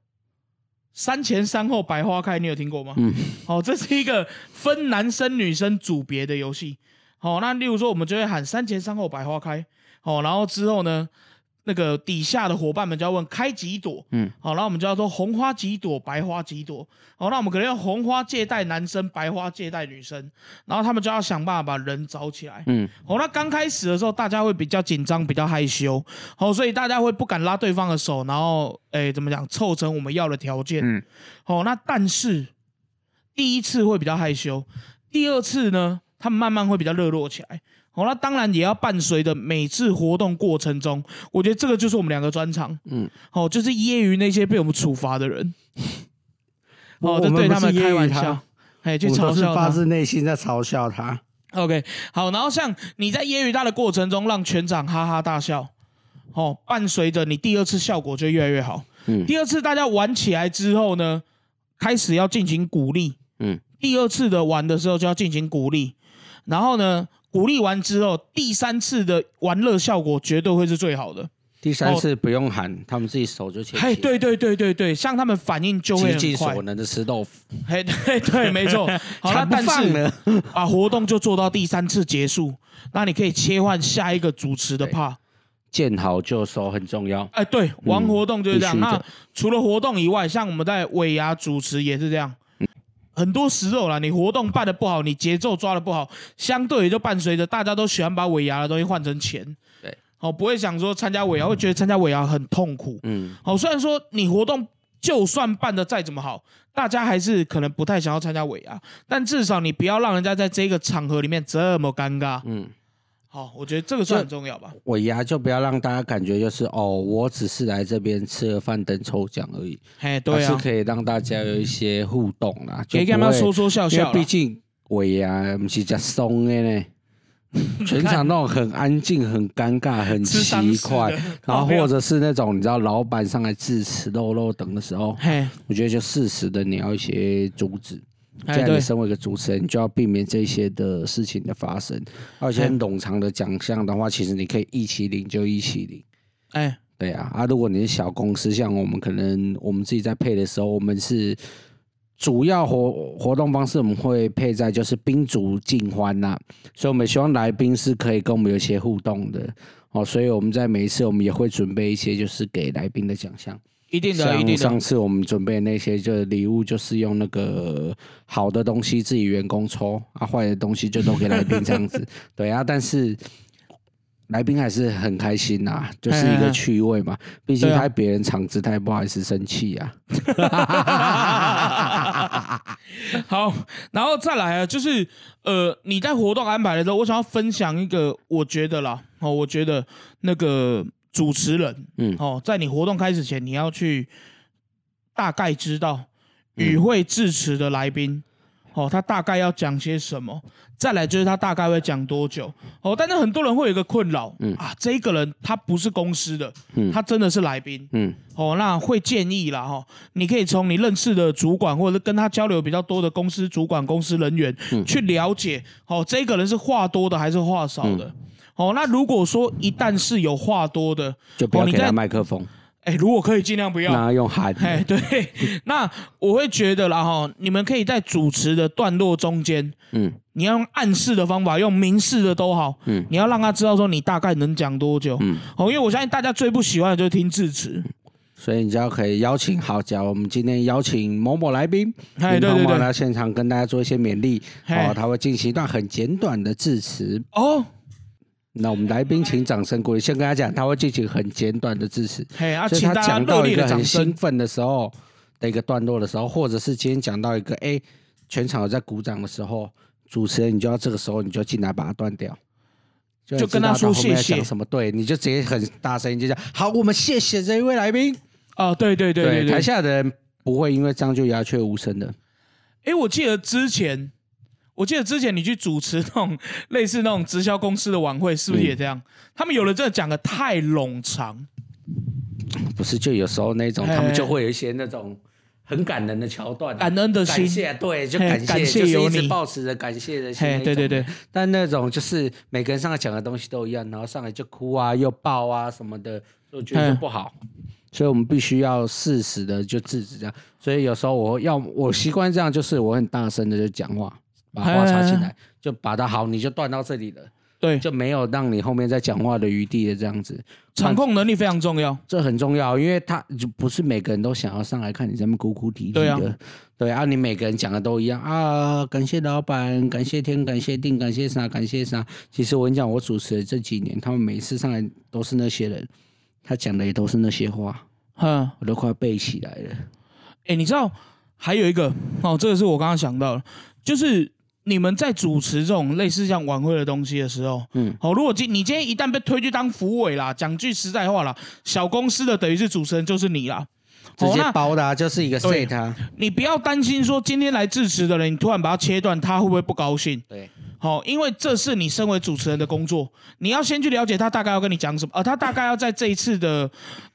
[SPEAKER 1] 山前山后百花开，你有听过吗？
[SPEAKER 2] 嗯，
[SPEAKER 1] 哦，这是一个分男生女生组别的游戏。好、那例如说，我们就会喊山前山后百花开。好、然后之后呢，那个底下的伙伴们就要问开几朵。
[SPEAKER 2] 嗯，
[SPEAKER 1] 好、然后我们就要说红花几朵，白花几朵。好、那我们可能用红花借代男生，白花借代女生，然后他们就要想办法把人找起来。
[SPEAKER 2] 嗯，
[SPEAKER 1] 好，那刚开始的时候，大家会比较紧张，比较害羞，好，所以大家会不敢拉对方的手，然后，诶，怎么讲，凑成我们要的条件。
[SPEAKER 2] 嗯，
[SPEAKER 1] 好，那但是第一次会比较害羞，第二次呢，他们慢慢会比较热络起来。哦，那当然也要伴随着每次活动过程中，我觉得这个就是我们两个专长。
[SPEAKER 2] 嗯，
[SPEAKER 1] 哦，就是揶揄那些被我们处罚的人。哦，就对他们开玩笑，哎，去
[SPEAKER 2] 我都是
[SPEAKER 1] 嘲笑他。
[SPEAKER 2] 发自内心在嘲笑他。
[SPEAKER 1] OK，好，然后像你在揶揄他的过程中，让全场哈哈大笑，哦，伴随着你第二次效果就越来越好。
[SPEAKER 2] 嗯
[SPEAKER 1] 第二次大家玩起来之后呢，开始要进行鼓励。
[SPEAKER 2] 嗯，
[SPEAKER 1] 第二次的玩的时候就要进行鼓励，然后呢，鼓励完之后，第三次的玩乐效果绝对会是最好的。
[SPEAKER 2] 第三次不用喊，他们自己手就牵起
[SPEAKER 1] 嘿，对对对对对，像他们反应就会
[SPEAKER 2] 极尽
[SPEAKER 1] 很快
[SPEAKER 2] 所。能的吃豆腐，
[SPEAKER 1] 嘿，对对，没错。好，那但是。把活动就做到第三次结束，那你可以切换下一个主持的
[SPEAKER 2] 对
[SPEAKER 1] part。
[SPEAKER 2] 见好就收很重要。
[SPEAKER 1] 哎，对，玩活动就是这样。那除了活动以外，像我们在尾牙主持也是这样。很多时候啦，你活动办的不好，你节奏抓的不好，相对也就伴随着大家都喜欢把尾牙的东西换成钱。
[SPEAKER 2] 对，
[SPEAKER 1] 哦，不会想说参加尾牙会觉得参加尾牙很痛苦。
[SPEAKER 2] 嗯，
[SPEAKER 1] 好，虽然说你活动就算办的再怎么好，大家还是可能不太想要参加尾牙，但至少你不要让人家在这个场合里面这么尴尬。
[SPEAKER 2] 嗯，
[SPEAKER 1] 好，我觉得这个算很重要吧。
[SPEAKER 2] 尾牙就不要让大家感觉就是哦，我只是来这边吃了饭等抽奖而已，
[SPEAKER 1] 嘿，对啊，
[SPEAKER 2] 是可以让大家有一些互动啦，就
[SPEAKER 1] 可以跟他们说说笑
[SPEAKER 2] 因为
[SPEAKER 1] 笑啦。
[SPEAKER 2] 毕竟尾牙不是讲松的呢，全场那种很安静、很尴尬、很奇怪，然后或者是那种你知道老板上来致辞、肉肉等的时候，
[SPEAKER 1] 嘿，
[SPEAKER 2] 我觉得就适时的你要一些阻止。既然你，身为一个主持人，你就要避免这些的事情的发生。而且
[SPEAKER 1] 嗯
[SPEAKER 2] 冗长的奖项的话，其实你可以一起领就一起领。
[SPEAKER 1] 哎，
[SPEAKER 2] 对啊，啊，如果你是小公司，像我们可能我们自己在配的时候，我们是主要活活动方式，我们会配在就是宾主尽欢呐、所以我们希望来宾是可以跟我们有一些互动的哦，所以我们在每一次我们也会准备一些就是给来宾的奖项。
[SPEAKER 1] 一定的，一定的，
[SPEAKER 2] 像上次我们准备那些就是礼物，就是用那个好的东西自己员工抽，啊，坏的东西就都给来宾这样子。对啊，但是来宾还是很开心呐、就是一个趣味嘛。毕竟他在别人场子，他也不好意思生气啊。
[SPEAKER 1] 好，然后再来啊，就是呃，你在活动安排的时候，我想要分享一个，我觉得啦，哦，我觉得那个主持人，
[SPEAKER 2] 嗯。
[SPEAKER 1] 哦，在你活动开始前，你要去大概知道
[SPEAKER 2] 嗯。
[SPEAKER 1] 与会致辞的来宾，哦，他大概要讲些什么。再来就是他大概会讲多久哦，但是很多人会有一个困扰，
[SPEAKER 2] 嗯。
[SPEAKER 1] 啊，这一个人他不是公司的，
[SPEAKER 2] 嗯。
[SPEAKER 1] 他真的是来宾，
[SPEAKER 2] 嗯。
[SPEAKER 1] 哦，那会建议啦哈、哦，你可以从你认识的主管或者是跟他交流比较多的公司主管、公司人员、
[SPEAKER 2] 嗯。
[SPEAKER 1] 去了解，哦，这个人是话多的还是话少的。
[SPEAKER 2] 嗯
[SPEAKER 1] 哦，那如果说一旦是有话多的，
[SPEAKER 2] 就不要给他麦克风，
[SPEAKER 1] 哎，如果可以尽量不要。
[SPEAKER 2] 那用喊的。
[SPEAKER 1] 哎，对，那我会觉得啦哈，你们可以在主持的段落中间，
[SPEAKER 2] 嗯
[SPEAKER 1] 你要用暗示的方法，用明示的都好，
[SPEAKER 2] 嗯
[SPEAKER 1] 你要让他知道说你大概能讲多久。
[SPEAKER 2] 嗯，
[SPEAKER 1] 哦，因为我相信大家最不喜欢的就是听致辞。
[SPEAKER 2] 所以你就要可以邀请好，假如我们今天邀请某某来宾，
[SPEAKER 1] 哎，对对对，
[SPEAKER 2] 来现场跟大家做一些勉励，
[SPEAKER 1] 嘿
[SPEAKER 2] 哦，他会进行一段很简短的致辞。
[SPEAKER 1] 哦，
[SPEAKER 2] 那我们来宾请掌声鼓励。先跟他讲，他会进行很简短的致辞，
[SPEAKER 1] 嘿啊，
[SPEAKER 2] 所以他讲到一个。很兴奋的时候的一个段落的时候，或者是今天讲到一个哎全场有在鼓掌的时候，主持人你就要这个时候你就进来把它断掉。就
[SPEAKER 1] 就跟他说谢谢
[SPEAKER 2] 什么？对，你就直接很大声音就讲好，我们谢谢这一位来宾。
[SPEAKER 1] 哦，对对对对
[SPEAKER 2] 台
[SPEAKER 1] 对。
[SPEAKER 2] 下的人不会因为这样就鸦雀无声的。
[SPEAKER 1] 哎，我记得之前，我记得之前你去主持那种类似那种直销公司的晚会，是不是
[SPEAKER 2] 嗯
[SPEAKER 1] 也这样？他们有的真的讲的太冗长。
[SPEAKER 2] 不是，就有时候那种他们就会有一些那种很感人的桥段啊，
[SPEAKER 1] 感恩的心
[SPEAKER 2] 感谢，对，就感谢，
[SPEAKER 1] 感谢
[SPEAKER 2] 就一直保持着感谢的心。
[SPEAKER 1] 对对对，
[SPEAKER 2] 但那种就是每个人上来讲的东西都一样，然后上来就哭啊，又抱啊什么的，就觉得不好。所以我们必须要适时的就制止这样。所以有时候我要我习惯这样，就是我很大声的就讲话，把话插进来，就把它好，你就断到这里了，
[SPEAKER 1] 对，
[SPEAKER 2] 就没有让你后面再讲话的余地的这样子。
[SPEAKER 1] 场控能力非常重要。
[SPEAKER 2] 这很重要，因为他就不是每个人都想要上来看你这么哭哭啼啼
[SPEAKER 1] 对啊
[SPEAKER 2] 的，对啊，你每个人讲的都一样啊，感谢老板，感谢天，感谢地，感谢啥，感谢啥。其实我跟你讲，我主持的这几年，他们每次上来都是那些人，他讲的也都是那些话，
[SPEAKER 1] 哼，
[SPEAKER 2] 我都快背起来了。
[SPEAKER 1] 哎，你知道还有一个哦，这个是我刚刚想到的，就是你们在主持这种类似像晚会的东西的时候，
[SPEAKER 2] 嗯，
[SPEAKER 1] 好，如果今你今天一旦被推去当服委啦，讲句实在话啦，小公司的等于是主持人就是你啦。
[SPEAKER 2] 直接包的、啊、就是一个
[SPEAKER 1] 对
[SPEAKER 2] set 啊，
[SPEAKER 1] 你不要担心说今天来致辞的人，你突然把他切断，他会不会不高兴？
[SPEAKER 2] 对，
[SPEAKER 1] 好、因为这是你身为主持人的工作，你要先去了解他大概要跟你讲什么，呃，他大概要在这一次的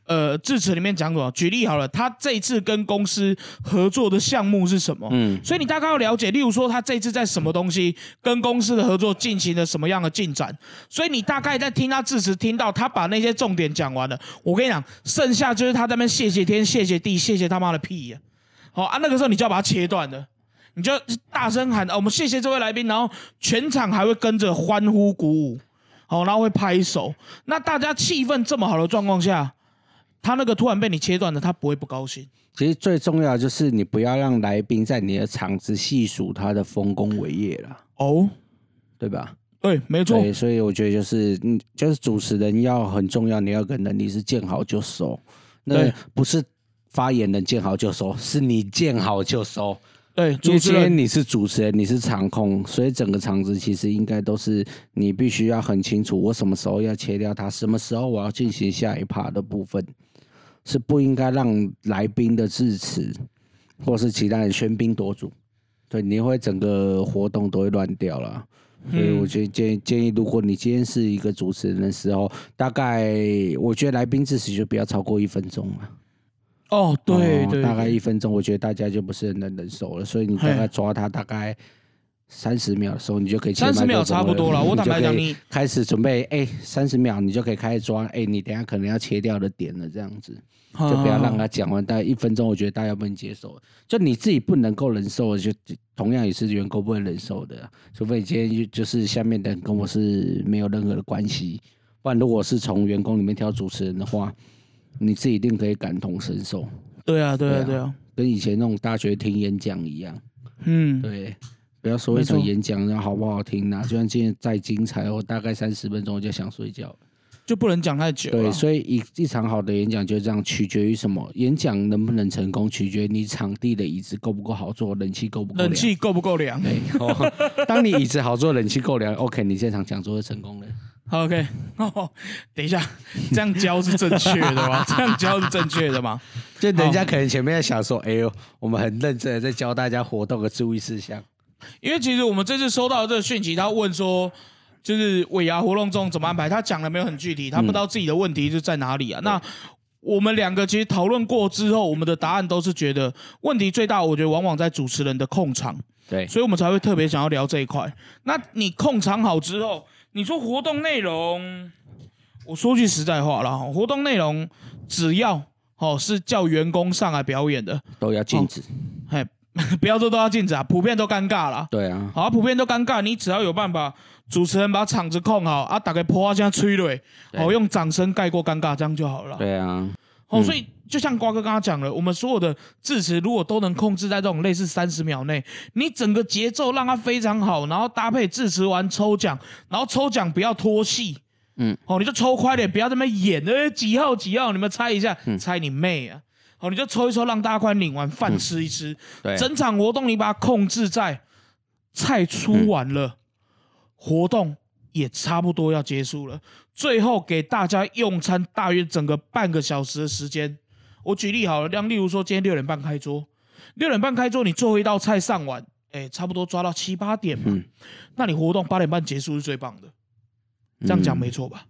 [SPEAKER 1] 呃致辞里面讲什么。举例好了，他这一次跟公司合作的项目是什么？
[SPEAKER 2] 嗯，
[SPEAKER 1] 所以你大概要了解，例如说他这次在什么东西跟公司的合作进行了什么样的进展，所以你大概在听他致辞，听到他把那些重点讲完了，我跟你讲，剩下就是他在那边谢谢天、谢谢地、谢谢他妈的屁呀、好啊，那个时候你就要把它切断了。你就大声喊、啊我们谢谢这位来宾，然后全场还会跟着欢呼鼓舞，好，然后会拍手。那大家气氛这么好的状况下，他那个突然被你切断了，他不会不高兴。
[SPEAKER 2] 其实最重要的就是你不要让来宾在你的场子细数他的丰功伟业了，
[SPEAKER 1] 哦，
[SPEAKER 2] 对吧？
[SPEAKER 1] 对，没错，
[SPEAKER 2] 对，所以我觉得就是，嗯，就是主持人要很重要，你要有个能力是见好就收，那
[SPEAKER 1] 对。
[SPEAKER 2] 不是发言人见好就收，是你见好就收。
[SPEAKER 1] 对，
[SPEAKER 2] 因为
[SPEAKER 1] 主持人。
[SPEAKER 2] 天你是主持人，你是场控，所以整个场子其实应该都是你必须要很清楚，我什么时候要切掉它，什么时候我要进行下一趴的部分，是不应该让来宾的致辞或是其他人喧宾夺主，对，你会整个活动都会乱掉了。所以
[SPEAKER 1] 嗯
[SPEAKER 2] 我觉得建议建议，如果你今天是一个主持人的时候，大概我觉得来宾致辞就不要超过一分钟了。
[SPEAKER 1] 哦，对对，
[SPEAKER 2] 哦大概一分钟，我觉得大家就不是很能忍受了，所以你大概抓他大概三十秒的时候，你就可以三
[SPEAKER 1] 十秒差不多了我坦白讲你
[SPEAKER 2] 开始准备，哎，三十秒你就可以开始抓，哎，你等下可能要切掉的点了，这样子。就不要让他讲完，大概一分钟，我觉得大家不能接受，就你自己不能够忍受的，就同样也是员工不能忍受的啊，除非你今天就就是下面的人跟我是没有任何的关系，不然如果是从员工里面挑主持人的话，你自己一定可以感同身受。
[SPEAKER 1] 对啊，对啊，
[SPEAKER 2] 对啊
[SPEAKER 1] 对啊，
[SPEAKER 2] 跟以前那种大学听演讲一样，
[SPEAKER 1] 嗯，
[SPEAKER 2] 对，不要说一场演讲然后好不好听呐、就算今天再精彩，我大概三十分钟我就想睡觉。
[SPEAKER 1] 就不能讲太久
[SPEAKER 2] 对，所以一一场好的演讲就这样，取决于什么？演讲能不能成功，取决于你场地的椅子够不够好坐，冷气够不够凉。
[SPEAKER 1] 冷气够不够凉
[SPEAKER 2] 对，哦，当你椅子好坐，冷气够凉，OK，你这场讲座就成功了。
[SPEAKER 1] ？OK，哦，等一下，这样教是正确的吗？这样教是正确的吗？
[SPEAKER 2] 就人家可能前面在想说，哎呦，我们很认真的在教大家活动的注意事项。
[SPEAKER 1] 因为其实我们这次收到这个讯息，他问说，就是尾牙活动中怎么安排，他讲的没有很具体，他不知道自己的问题是在哪里啊。那我们两个其实讨论过之后，我们的答案都是觉得问题最大，我觉得往往在主持人的控场，
[SPEAKER 2] 对，
[SPEAKER 1] 所以我们才会特别想要聊这一块。那你控场好之后，你说活动内容，我说句实在话啦，活动内容只要哦是叫员工上来表演的，
[SPEAKER 2] 都要禁止。
[SPEAKER 1] 嘿，不要说都要禁止啊，普遍都尴尬啦。
[SPEAKER 2] 对啊，
[SPEAKER 1] 好、啊，普遍都尴尬。你只要有办法，主持人把场子控好啊，打开破花箱催泪，
[SPEAKER 2] 好
[SPEAKER 1] 哦，用掌声盖过尴尬，这样就好了啦。
[SPEAKER 2] 对啊，
[SPEAKER 1] 哦，
[SPEAKER 2] 嗯
[SPEAKER 1] 所以就像瓜哥刚刚讲了，我们所有的致辞如果都能控制在这种类似三十秒内，你整个节奏让它非常好，然后搭配致辞完抽奖，然后抽奖不要拖戏。
[SPEAKER 2] 嗯，
[SPEAKER 1] 哦，你就抽快点，不要在那边演，呃，几号几号，你们猜一下，
[SPEAKER 2] 嗯
[SPEAKER 1] 猜你妹啊！哦，你就抽一抽，让大家快领完饭吃一吃，
[SPEAKER 2] 对。啊，
[SPEAKER 1] 整场活动你把它控制在菜出完了，活动也差不多要结束了，最后给大家用餐大约整个半个小时的时间。我举例好了，像例如说今天六点半开桌，六点半开桌，你最后一道菜上完，哎，差不多抓到七八点嘛，
[SPEAKER 2] 嗯。
[SPEAKER 1] 那你活动八点半结束是最棒的。这样讲没错吧？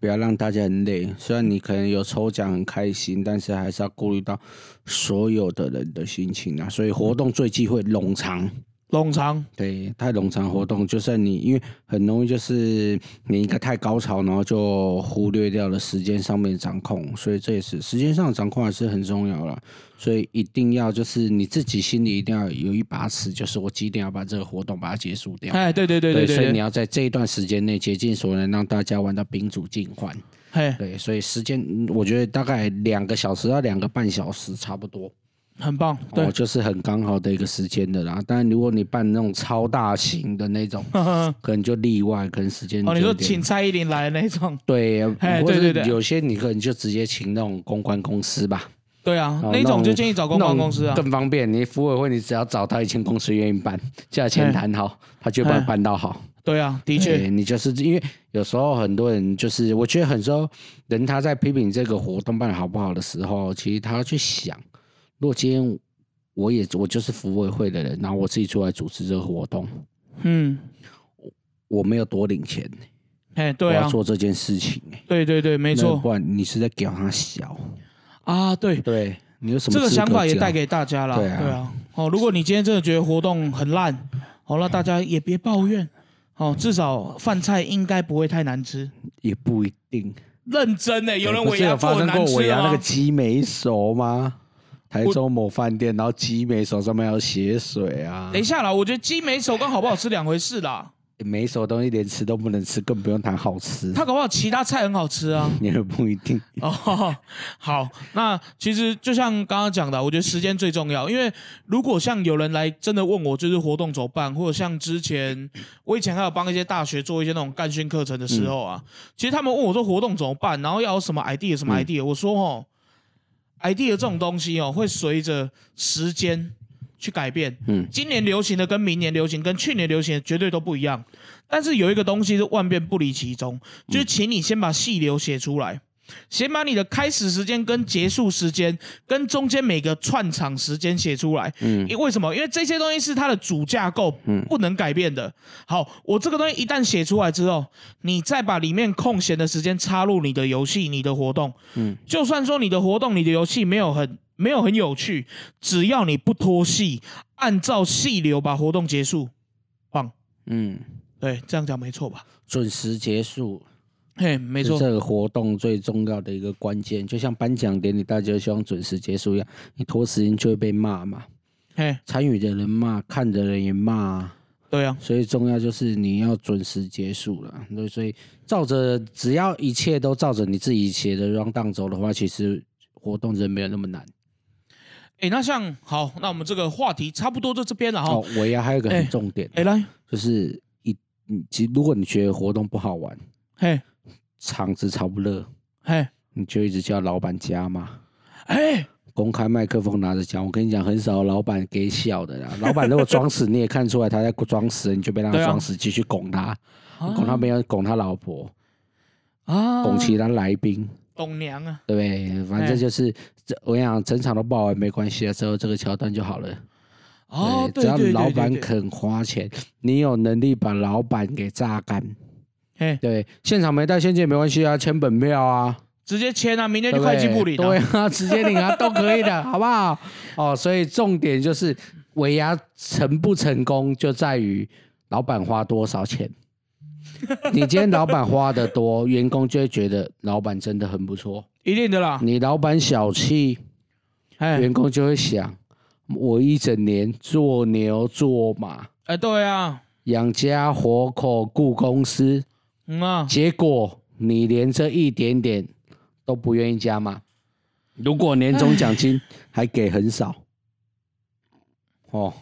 [SPEAKER 2] 不要让大家很累。虽然你可能有抽奖很开心，但是还是要顾虑到所有的人的心情啊。所以活动最忌讳冗长。
[SPEAKER 1] 冗长，
[SPEAKER 2] 对，太冗长活动，就算你因为很容易就是你一个太高潮，然后就忽略掉了时间上面的掌控，所以这也是时间上的掌控还是很重要了。所以一定要就是你自己心里一定要有一把尺，就是我几点要把这个活动把它结束掉。
[SPEAKER 1] 哎，对对对对
[SPEAKER 2] 所以你要在这一段时间内竭尽所能让大家玩到宾主尽欢。
[SPEAKER 1] 嘿，
[SPEAKER 2] 对，所以时间嗯我觉得大概两个小时到两个半小时差不多，
[SPEAKER 1] 很棒，对
[SPEAKER 2] 哦，，就是很刚好的一个时间的啦。但如果你办那种超大型的那种，可能就例外，可能时间
[SPEAKER 1] 哦，你说请蔡依林来的那种，
[SPEAKER 2] 对，
[SPEAKER 1] 哎
[SPEAKER 2] 或者
[SPEAKER 1] 对对对
[SPEAKER 2] 有些你可能就直接请那种公关公司吧，
[SPEAKER 1] 对啊，
[SPEAKER 2] 哦
[SPEAKER 1] 那种就建议找公关公司啊
[SPEAKER 2] 更方便。你服委会你只要找到一间公司愿意办，价钱谈好，他就把办到好。
[SPEAKER 1] 对啊，的确，
[SPEAKER 2] 你就是因为有时候很多人就是，我觉得很多人他在批评这个活动办得好不好的时候，其实他要去想，如果今天我也我就是服委会的人，然后我自己出来主持这个活动，
[SPEAKER 1] 嗯，
[SPEAKER 2] 我没有多领钱，
[SPEAKER 1] 哎，
[SPEAKER 2] 我
[SPEAKER 1] 对啊，
[SPEAKER 2] 要做这件事情、欸，
[SPEAKER 1] 对对对，没
[SPEAKER 2] 那
[SPEAKER 1] 错
[SPEAKER 2] 不然你是在给他小，
[SPEAKER 1] 啊，对，
[SPEAKER 2] 对你有什么
[SPEAKER 1] 这个
[SPEAKER 2] 资格讲
[SPEAKER 1] 想法也带给大家了，
[SPEAKER 2] 对啊。
[SPEAKER 1] 哦，如果你今天真的觉得活动很烂，哦，那大家也别抱怨，哦，至少饭菜应该不会太难吃。
[SPEAKER 2] 也不一定。
[SPEAKER 1] 认真呢，有人
[SPEAKER 2] 不是
[SPEAKER 1] 尾牙
[SPEAKER 2] 有发生过
[SPEAKER 1] 做很难吃？
[SPEAKER 2] 尾牙那个鸡没熟吗？台
[SPEAKER 1] 我
[SPEAKER 2] 中某饭店，然后鸡没熟，上面还有血水啊
[SPEAKER 1] 等！一下啦，我觉得鸡没手跟好不好吃两回事啦。
[SPEAKER 2] 没熟的东西连吃都不能吃，更不用谈好吃。
[SPEAKER 1] 他搞不好其他菜很好吃啊。
[SPEAKER 2] 也不一定。
[SPEAKER 1] 哦，好，那其实就像刚刚讲的，我觉得时间最重要，因为如果像有人来真的问我，就是活动怎么办，或者像之前我以前还有帮一些大学做一些那种干训课程的时候啊，其实他们问我说活动怎么办，然后要有什么 idea 什么
[SPEAKER 2] 嗯
[SPEAKER 1] idea，、我说哦，idea 这种东西哦，会随着时间去改变。
[SPEAKER 2] 嗯
[SPEAKER 1] 今年流行的跟明年流行跟去年流行的绝对都不一样。但是有一个东西是万变不离其宗，就是请你先把细流写出来。先把你的开始时间跟结束时间跟中间每个串场时间写出来，
[SPEAKER 2] 嗯
[SPEAKER 1] 因为什么？因为这些东西是它的主架构，
[SPEAKER 2] 嗯
[SPEAKER 1] 不能改变的。好，我这个东西一旦写出来之后，你再把里面空闲的时间插入你的游戏、你的活动，
[SPEAKER 2] 嗯
[SPEAKER 1] 就算说你的活动、你的游戏没有很没有很有趣，只要你不拖戏，按照细流把活动结束，棒。
[SPEAKER 2] 嗯，
[SPEAKER 1] 对，这样讲没错吧？
[SPEAKER 2] 准时结束
[SPEAKER 1] 嘿，没错，
[SPEAKER 2] 这个活动最重要的一个关键。就像颁奖典礼，大家都希望准时结束一样，你拖时间就会被骂嘛。
[SPEAKER 1] 嘿，
[SPEAKER 2] 参与的人骂，看的人也骂啊，
[SPEAKER 1] 对啊，
[SPEAKER 2] 所以重要就是你要准时结束了。对，所以照着只要一切都照着你自己写的 round down 走的话，其实活动真没有那么难。
[SPEAKER 1] 哎，那像好，那我们这个话题差不多就这边了哈
[SPEAKER 2] 哦。，尾牙还有一个
[SPEAKER 1] 哎
[SPEAKER 2] 很重点，
[SPEAKER 1] 哎，来，
[SPEAKER 2] 就是一，你其实如果你觉得活动不好玩，
[SPEAKER 1] 嘿，
[SPEAKER 2] 场子炒不热，
[SPEAKER 1] 嘿，
[SPEAKER 2] 你就一直叫老板加嘛。
[SPEAKER 1] 哎，
[SPEAKER 2] 公开麦克风拿着讲，我跟你讲，很少老板给笑的啦。老板如果装死，你也看出来他在装死，你就别让他装死，继续拱他，拱他没有拱他老婆，
[SPEAKER 1] 啊，
[SPEAKER 2] 拱其他来宾，
[SPEAKER 1] 拱娘啊，
[SPEAKER 2] 对不对？反正就是，这我跟你讲，整场都不好玩没关系啊，只有这个桥段就好了。
[SPEAKER 1] 哦，
[SPEAKER 2] 只要老板肯花钱，你有能力把老板给榨干，
[SPEAKER 1] 嘿，
[SPEAKER 2] 对，现场没带现金也没关系啊，签本票啊。
[SPEAKER 1] 直接签啊，明天就会计部
[SPEAKER 2] 对？
[SPEAKER 1] 领啊。
[SPEAKER 2] 对啊，直接领啊，都可以的，好不好？哦，所以重点就是尾牙成不成功，就在于老板花多少钱。你今天老板花的多，员工就会觉得老板真的很不错。
[SPEAKER 1] 一定的啦。
[SPEAKER 2] 你老板小气，
[SPEAKER 1] 哎
[SPEAKER 2] 员工就会想，我一整年做牛做马，
[SPEAKER 1] 哎，对啊，
[SPEAKER 2] 养家活口顾公司，
[SPEAKER 1] 嗯啊，
[SPEAKER 2] 结果你连这一点点都不愿意加码。如果年终奖金还给很少，哦，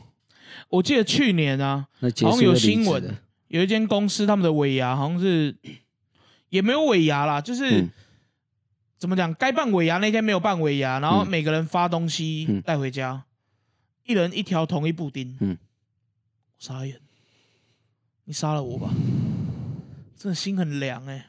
[SPEAKER 1] 我记得去年啊，
[SPEAKER 2] 那结束
[SPEAKER 1] 好像有新闻
[SPEAKER 2] 了
[SPEAKER 1] 有一间公司他们的尾牙好像是也没有尾牙啦，就是、
[SPEAKER 2] 嗯。
[SPEAKER 1] 怎么讲，该办尾牙那天没有办尾牙，然后
[SPEAKER 2] 嗯。
[SPEAKER 1] 每个人发东西
[SPEAKER 2] 嗯
[SPEAKER 1] 带回家，一人一条同一布丁。
[SPEAKER 2] 嗯。
[SPEAKER 1] 我傻眼，你杀了我吧，真的心很凉哎、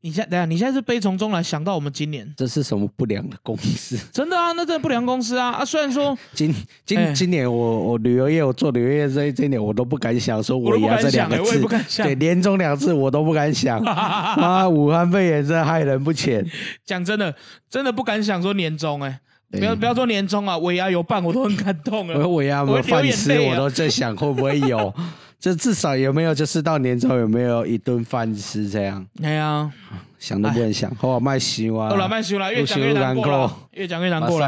[SPEAKER 1] 你现在等下，你现在是悲从中来想到我们今年，
[SPEAKER 2] 这是什么不良的公司？
[SPEAKER 1] 真的啊，那真的不良公司啊啊！虽然说
[SPEAKER 2] 今今、
[SPEAKER 1] 哎
[SPEAKER 2] 今年我我旅游业我做旅游业这这一年我都不敢想说
[SPEAKER 1] 我都不
[SPEAKER 2] 尾牙这两个字
[SPEAKER 1] 不，敢想
[SPEAKER 2] 对，。连中两次我都不敢想。啊，武汉肺炎真害人不浅。
[SPEAKER 1] 讲真的，真的不敢想说年终哎、
[SPEAKER 2] 对
[SPEAKER 1] 不要不要说年终啊，尾牙有办我都很感动
[SPEAKER 2] 我
[SPEAKER 1] 了。
[SPEAKER 2] 尾牙有没饭吃，我都在想会不会有，就至少有没有就是到年终有没有一顿饭吃这样，
[SPEAKER 1] 哎呀，
[SPEAKER 2] 想都不能想。后来卖西瓜，
[SPEAKER 1] 后来慢修了，越讲越难过了，越讲越难过。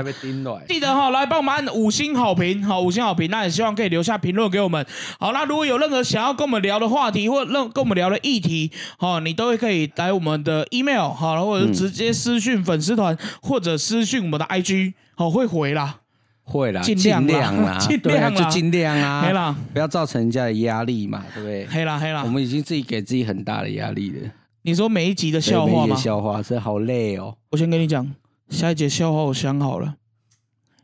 [SPEAKER 1] 记得哈，来帮我们按五星好评，好五星好评。那也希望可以留下评论给我们。好，那如果有任何想要跟我们聊的话题，或任跟我们聊的议题，好，你都会可以来我们的 email，好，或者是直接私讯粉丝团，或者私讯我们的 IG，好，会回啦，
[SPEAKER 2] 会啦，
[SPEAKER 1] 尽量啦
[SPEAKER 2] 啦，
[SPEAKER 1] 尽量啦
[SPEAKER 2] 就尽量
[SPEAKER 1] 黑
[SPEAKER 2] 啊，
[SPEAKER 1] 啦，
[SPEAKER 2] 不要造成人家的压力嘛，对不对？
[SPEAKER 1] 黑啦，黑啦
[SPEAKER 2] 我。们已经自己给自己很大的压力了。
[SPEAKER 1] 你说每一集的笑话吗？
[SPEAKER 2] 笑话，这好累哦，
[SPEAKER 1] 我先跟你讲，下一节笑话我想好了，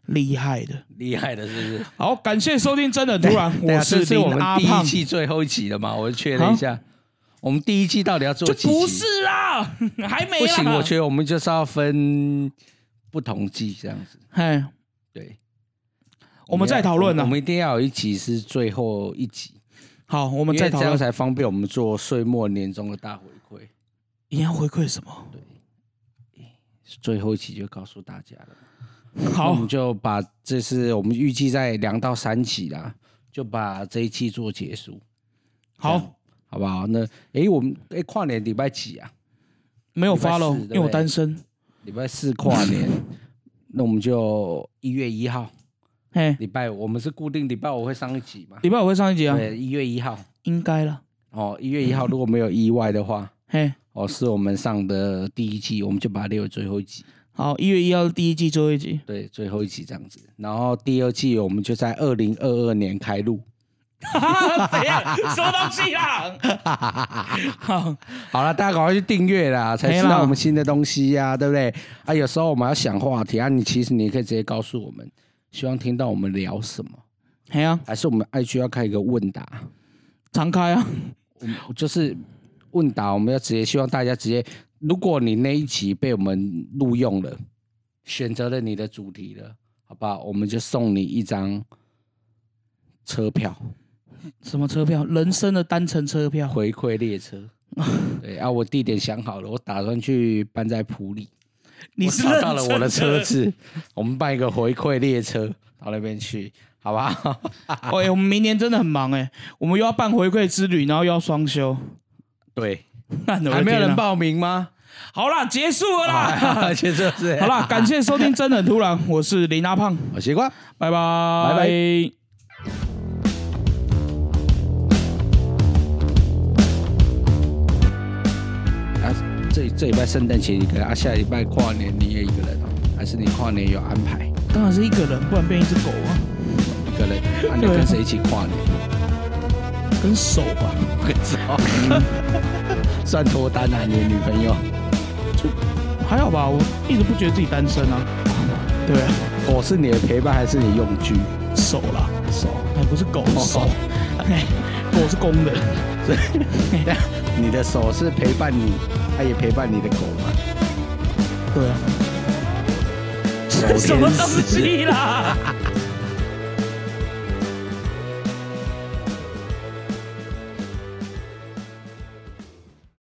[SPEAKER 1] 厉害的。
[SPEAKER 2] 厉害的，是不是？
[SPEAKER 1] 好，感谢收听，真的突然，我是
[SPEAKER 2] 我们第一，季最后一集了嘛？我确认一下，我们第一季到底要做几集？
[SPEAKER 1] 不是啦，还没啦。
[SPEAKER 2] 不行，我觉得我们就是要分不同季这样子。
[SPEAKER 1] 哎，
[SPEAKER 2] 对，
[SPEAKER 1] 我们再讨论呢
[SPEAKER 2] 我们一定要有一集是最后一集，
[SPEAKER 1] 好，我
[SPEAKER 2] 我
[SPEAKER 1] 们再讨论。
[SPEAKER 2] 这样才方便我们做岁末年终的大回馈。
[SPEAKER 1] 你要回馈什么？
[SPEAKER 2] 对最后一集就告诉大家了。好我们，就把这次我们预计在两到三集啦，就把这一期做结束，
[SPEAKER 1] 好，
[SPEAKER 2] 好不好？那诶，我们诶跨年礼拜几啊？
[SPEAKER 1] 没有发喽，因为我单身。
[SPEAKER 2] 礼拜四跨年，那我们就一月一号，
[SPEAKER 1] 嘿，
[SPEAKER 2] 礼拜五我们是固定礼拜五会上一集嘛？
[SPEAKER 1] 礼拜五会上一集啊，
[SPEAKER 2] 对，一月一号
[SPEAKER 1] 应该了。
[SPEAKER 2] 哦，一月一号如果没有意外的话，
[SPEAKER 1] 嘿，
[SPEAKER 2] 哦，是我们上的第一季，我们就把它列为最后一集，
[SPEAKER 1] 好，一月一号是第一季最后一集，
[SPEAKER 2] 对，最后一集这样子。然后第二季我们就在二零二二年开录，
[SPEAKER 1] 怎样？什么东西啦？好，
[SPEAKER 2] 好了，大家赶快去订阅啦，才知道我们新的东西呀、对不对？啊，有时候我们要想话题啊，你其实你可以直接告诉我们，希望听到我们聊什么，
[SPEAKER 1] 哎呀，
[SPEAKER 2] 还是我们爱需要开一个问答，
[SPEAKER 1] 常开啊，
[SPEAKER 2] 我就是问答，我们要直接希望大家直接，如果你那一集被我们录用了，选择了你的主题了，好不好？我们就送你一张车票，
[SPEAKER 1] 什么车票？人生的单程车票。
[SPEAKER 2] 回馈列车。对啊，我地点想好了，我打算去搬在普里。
[SPEAKER 1] 你是
[SPEAKER 2] 找到了我的车子，我们办一个回馈列车到那边去，好不好？
[SPEAKER 1] 哦，哎，我们明年真的很忙哎，我们又要办回馈之旅，然后又要双休，
[SPEAKER 2] 对，
[SPEAKER 1] 还
[SPEAKER 2] 还没有人。报名吗？
[SPEAKER 1] 好啦，结束了啦。
[SPEAKER 2] 而且这是
[SPEAKER 1] 好啦，感谢收听，真的很突然，我是林阿胖，
[SPEAKER 2] 我习惯。
[SPEAKER 1] 拜拜，
[SPEAKER 2] 拜
[SPEAKER 1] 拜。
[SPEAKER 2] 这这礼拜圣诞节一个人，啊，下礼拜跨年你也一个人哦，还是你跨年有安排
[SPEAKER 1] 当然是一个人，不然变一只狗啊，
[SPEAKER 2] 一个人？啊，你跟谁一起跨年？
[SPEAKER 1] 跟手吧。
[SPEAKER 2] 我操，算脱单啊，你的女朋友？
[SPEAKER 1] 还好吧，我一直不觉得自己单身啊。对啊，
[SPEAKER 2] 我是你的陪伴还是你用具？
[SPEAKER 1] 手啦，
[SPEAKER 2] 手，
[SPEAKER 1] 还不是狗手狗是公的，
[SPEAKER 2] 你的手是陪伴你，它也陪伴你的狗吗？
[SPEAKER 1] 对啊。什么东西啦？